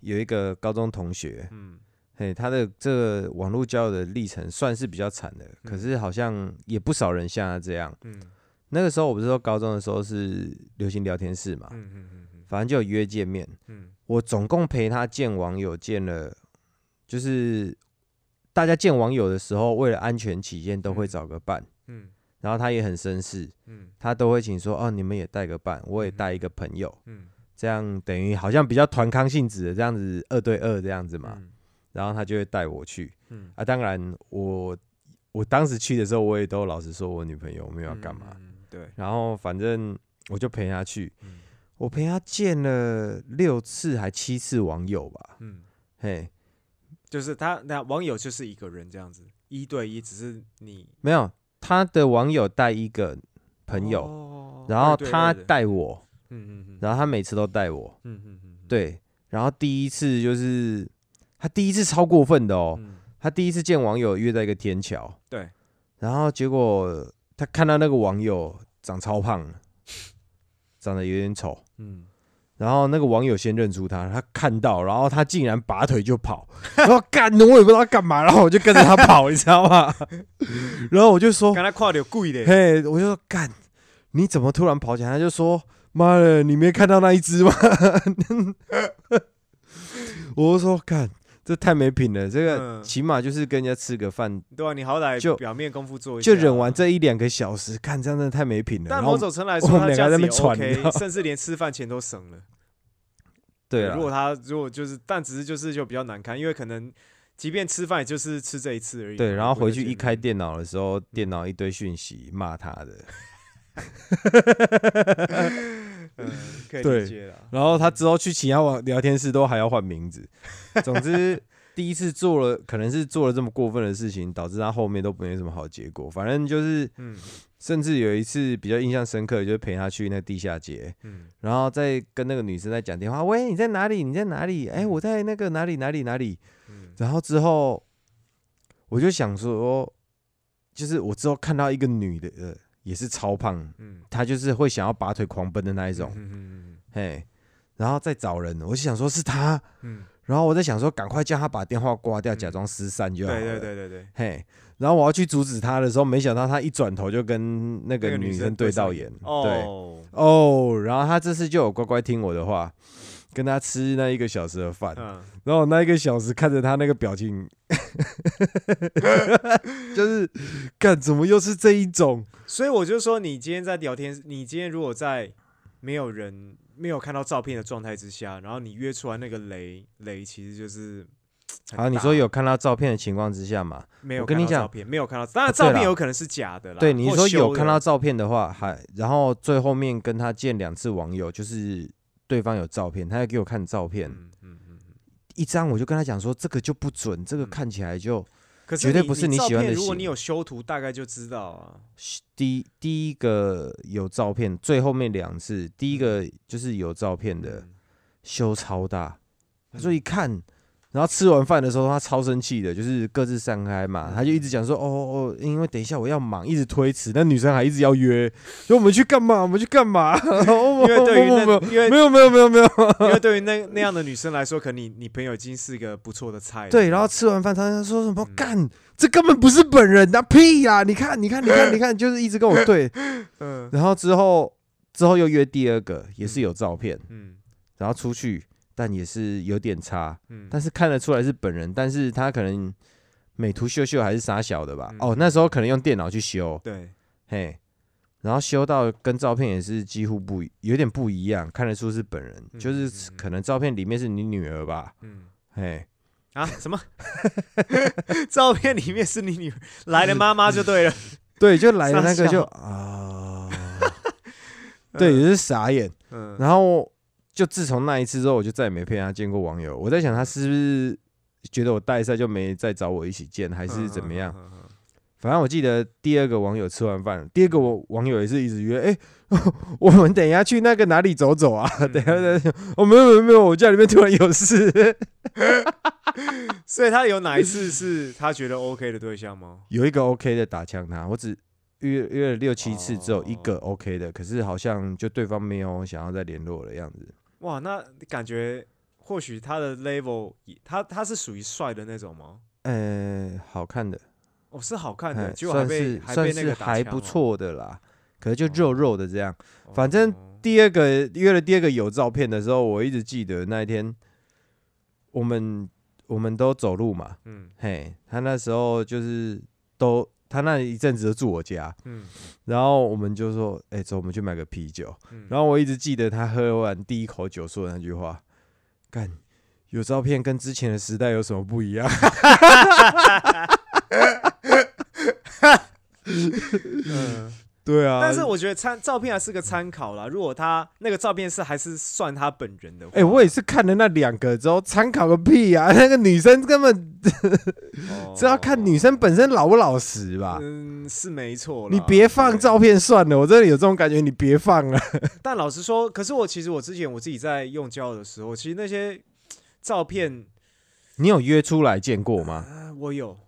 有一个高中同学，嗯，嘿，他的这个网络交友的历程算是比较惨的，可是好像也不少人像他这样，嗯，那个时候我不是说高中的时候是流行聊天室嘛，嗯嗯嗯反正就有约见面，嗯，我总共陪他见网友见了，就是大家见网友的时候，为了安全起见，都会找个伴，嗯。然后他也很绅士，嗯，他都会请说，哦，你们也带个伴，我也带一个朋友，嗯，这样等于好像比较团康性质的这样子，二对二这样子嘛，然后他就会带我去，嗯。啊，当然我我当时去的时候，我也都老实说，我女朋友没有要干嘛，
对，
然后反正我就陪他去，我陪他见了六次还七次网友吧，嗯，嘿，
就是他那网友就是一个人这样子，一对一，只是你
没有。他的网友带一个朋友，然后他带我，嗯嗯然后他每次都带我，嗯嗯嗯，对，然后第一次就是他第一次超过分的哦，他第一次见网友约在一个天桥，
对，
然后结果他看到那个网友长超胖，长得有点丑，嗯，然后那个网友先认出他，他看到，然后他竟然拔腿就跑，然后干，我也不知道干嘛，然后我就跟着他跑，你知道吗？然后我就说，
刚才跨的贵的，
嘿，我就说干，你怎么突然跑起来？他就说，妈的，你没看到那一只吗？我就说干。这太没品了，这个起码就是跟人家吃个饭，
对啊，你好歹就表面功夫做一
下，就忍完这一两个小时，看这样真的太没品了。
但某种程度来说，他在那边喘，甚至连吃饭钱都省了。
对啊，
如果他如果就是，但只是就是就比较难看，因为可能即便吃饭也就是吃这一次而已。
对，然后回去一开电脑的时候，电脑一堆讯息骂他的。
嗯，可以理解了。
然后他之后去其他网聊天室都还要换名字。总之，第一次做了，可能是做了这么过分的事情，导致他后面都没什么好结果。反正就是，嗯，甚至有一次比较印象深刻，就是陪他去那地下街，嗯，然后再跟那个女生在讲电话，喂，你在哪里？你在哪里？哎，我在那个哪里哪里哪里。嗯，然后之后我就想说，就是我之后看到一个女的。也是超胖，嗯，他就是会想要拔腿狂奔的那一种，嗯嗯嗯，嘿，然后再找人，我就想说是他，嗯，然后我在想说赶快叫他把电话挂掉，假装失散就好了，
对对对对对，
嘿，然后我要去阻止他的时候，没想到他一转头就跟那个女生对到眼，对，哦，然后他这次就有乖乖听我的话。跟他吃那一个小时的饭，然后那一个小时看着他那个表情，就是干怎么又是这一种？
所以我就说，你今天在聊天，你今天如果在没有人、没有看到照片的状态之下，然后你约出来那个雷雷，其实就是
好。你说有看到照片的情况之下嘛？
没有，
我跟你讲，
照片没有看到，当然照片有可能是假的啦。
对，你说有看到照片的话，还然后最后面跟他见两次网友，就是。对方有照片，他要给我看照片，一张我就跟他讲说，这个就不准，这个看起来就绝对不是
你
喜欢的。
如果你有修图，大概就知道啊。
第第一个有照片，最后面两次，第一个就是有照片的，修超大，他说一看。然后吃完饭的时候，他超生气的，就是各自散开嘛。他就一直讲说：“哦哦，因为等一下我要忙，一直推迟。”那女生还一直要约，说我们去干嘛？我们去干嘛？
因为对于那，因为
没有没有没有没有，
因为对于那那样的女生来说，可能你你朋友已经是一个不错的菜。
对，然后吃完饭，他说什么干？这根本不是本人的屁呀！你看，你看，你看，你看，就是一直跟我对。嗯。然后之后之后又约第二个，也是有照片。嗯。然后出去。但也是有点差，嗯，但是看得出来是本人，但是他可能美图秀秀还是傻小的吧？哦，那时候可能用电脑去修，
对，
嘿，然后修到跟照片也是几乎不有点不一样，看得出是本人，就是可能照片里面是你女儿吧？嗯，嘿，
啊，什么？照片里面是你女儿来的妈妈就对了，
对，就来的那个就啊，对，也是傻眼，嗯，然后。就自从那一次之后，我就再也没陪他见过网友。我在想，他是不是觉得我带赛就没再找我一起见，还是怎么样？反正我记得第二个网友吃完饭，第二个我网友也是一直约，哎，我们等一下去那个哪里走走啊？等下等下，我没有没有没有，我家里面突然有事。
所以他有哪一次是他觉得 OK 的对象吗？
有一个 OK 的打枪他，我只约约了六七次，只有一个 OK 的，可是好像就对方没有想要再联络的样子。
哇，那感觉或许他的 level，他他是属于帅的那种吗？
呃，好看的，
哦，是好看的，
算是算是还不错的啦。可是就肉肉的这样，反正第二个约了第二个有照片的时候，我一直记得那一天，我们我们都走路嘛，嗯，嘿，他那时候就是都。他那一阵子都住我家，嗯，然后我们就说，哎，走，我们去买个啤酒。然后我一直记得他喝完第一口酒说的那句话：“干，有照片跟之前的时代有什么不一样？” 嗯。对啊，
但是我觉得参照片还是个参考啦。如果他那个照片是还是算他本人的，
哎，我也是看了那两个之后参考个屁啊！那个女生根本 只要看女生本身老不老实吧？
嗯，是没错。
你别放照片算了，我真的有这种感觉，你别放了。
但老实说，可是我其实我之前我自己在用交友的时候，其实那些照片，
你有约出来见过吗？
我有。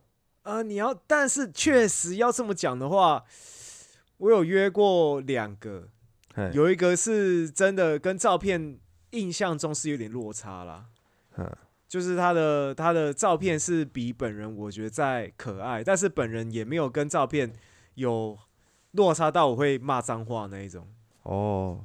呃，你要，但是确实要这么讲的话。我有约过两个，有一个是真的跟照片印象中是有点落差啦。嗯，就是他的他的照片是比本人我觉得在可爱，但是本人也没有跟照片有落差到我会骂脏话那一种。哦。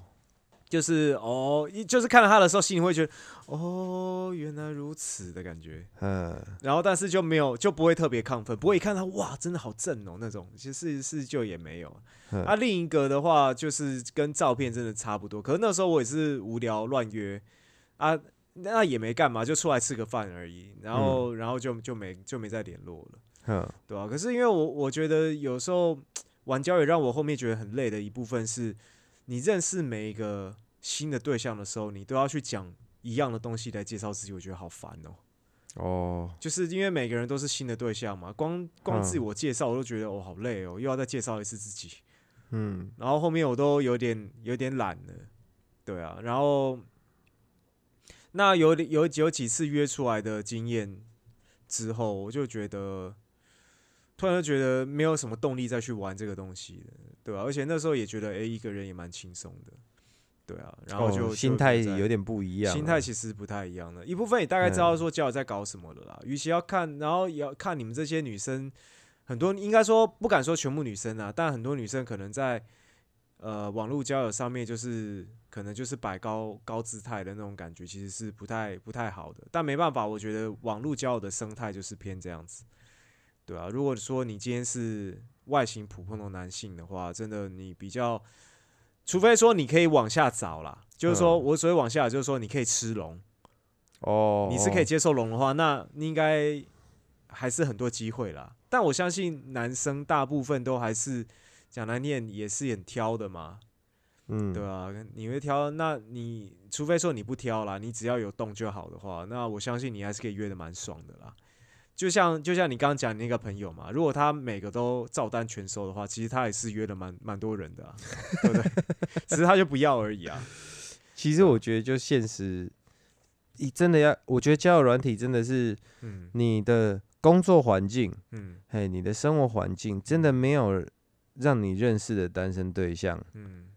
就是哦，一就是看到他的时候，心里会觉得哦，原来如此的感觉。嗯，然后但是就没有，就不会特别亢奋，不会一看他哇，真的好正哦那种。其实是就也没有。啊，另一个的话就是跟照片真的差不多。可是那时候我也是无聊乱约啊，那也没干嘛，就出来吃个饭而已。然后然后就就没就没再联络了。嗯，对吧？可是因为我我觉得有时候玩交友让我后面觉得很累的一部分是，你认识每一个。新的对象的时候，你都要去讲一样的东西来介绍自己，我觉得好烦哦。哦，就是因为每个人都是新的对象嘛，光光自我介绍我都觉得哦好累哦，又要再介绍一次自己。嗯，然后后面我都有点有点懒了，对啊，然后那有有有几次约出来的经验之后，我就觉得突然就觉得没有什么动力再去玩这个东西了，对吧？而且那时候也觉得，哎，一个人也蛮轻松的。对啊，然后就
心态有点不一样，
心态其实不太一样的。一部分也大概知道说交友在搞什么的啦。与其要看，然后也要看你们这些女生，很多应该说不敢说全部女生啊，但很多女生可能在呃网络交友上面，就是可能就是摆高高姿态的那种感觉，其实是不太不太好的。但没办法，我觉得网络交友的生态就是偏这样子，对啊。如果说你今天是外形普通的男性的话，真的你比较。除非说你可以往下找啦，就是说我所谓往下，就是说你可以吃龙哦，你是可以接受龙的话，那应该还是很多机会啦。但我相信男生大部分都还是讲来念也是很挑的嘛，嗯，对吧？你会挑，那你除非说你不挑啦，你只要有动就好的话，那我相信你还是可以约的蛮爽的啦。就像就像你刚刚讲那个朋友嘛，如果他每个都照单全收的话，其实他也是约了蛮蛮多人的，啊，对不对？只是他就不要而已啊。
其实我觉得就现实，你真的要，我觉得交友软体真的是，嗯，你的工作环境，嗯，嘿，你的生活环境真的没有让你认识的单身对象，嗯，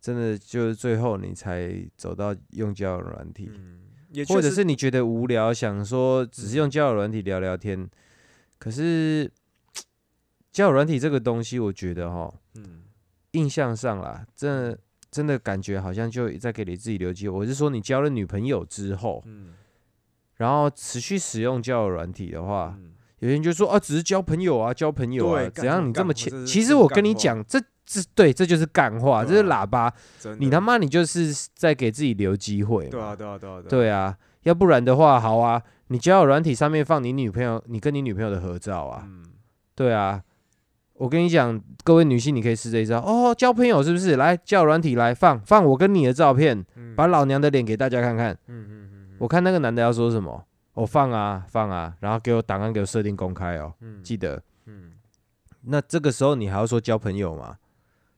真的就是最后你才走到用交友软体，嗯。或者是你觉得无聊，想说只是用交友软体聊聊天，可是交友软体这个东西，我觉得哈，嗯，印象上啦，真真的感觉好像就在给你自己留机会。我是说，你交了女朋友之后，嗯，然后持续使用交友软体的话，有些人就说啊，只是交朋友啊，交朋友啊，怎样你这么浅？其实我跟你讲，这。这对，这就是干话，这是喇叭。你他妈，你就是在给自己留机会。
对啊，对啊，对啊，
对啊。要不然的话，好啊，你交友软体上面放你女朋友，你跟你女朋友的合照啊。嗯。对啊，我跟你讲，各位女性，你可以试这一招哦。交朋友是不是？来交友软体来放放我跟你的照片，把老娘的脸给大家看看。嗯嗯嗯。我看那个男的要说什么，我放啊放啊，然后给我档案给我设定公开哦。嗯。记得。嗯。那这个时候你还要说交朋友吗？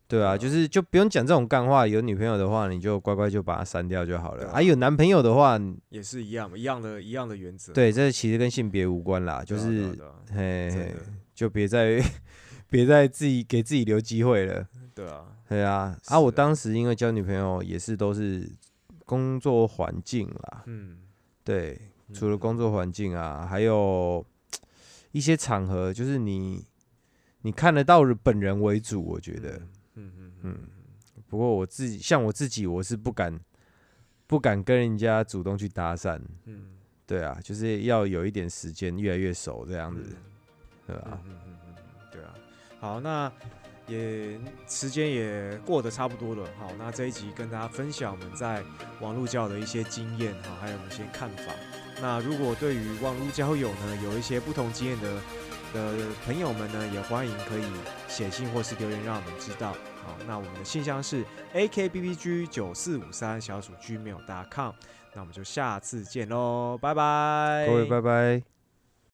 对啊，就是就不用讲这种干话。有女朋友的话，你就乖乖就把它删掉就好了。啊有男朋友的话，
也是一样，一样的一样的原则。
对，这其实跟性别无关啦，就是嘿，就别再 别再自己给自己留机会了。
对啊，
对啊。啊，我当时因为交女朋友也是都是工作环境啦，嗯，对，除了工作环境啊，还有一些场合，就是你你看得到本人为主，我觉得。嗯不过我自己像我自己，我是不敢不敢跟人家主动去搭讪。嗯，对啊，就是要有一点时间，越来越熟这样子，对吧？嗯嗯嗯，
对啊。好，那也时间也过得差不多了。好，那这一集跟大家分享我们在网络交友的一些经验，哈，还有一些看法。那如果对于网络交友呢，有一些不同经验的。的朋友们呢，也欢迎可以写信或是留言让我们知道。那我们的信箱是 a k b b g 九四五三小鼠 gmail.com。那我们就下次见喽，拜拜，
各位拜拜。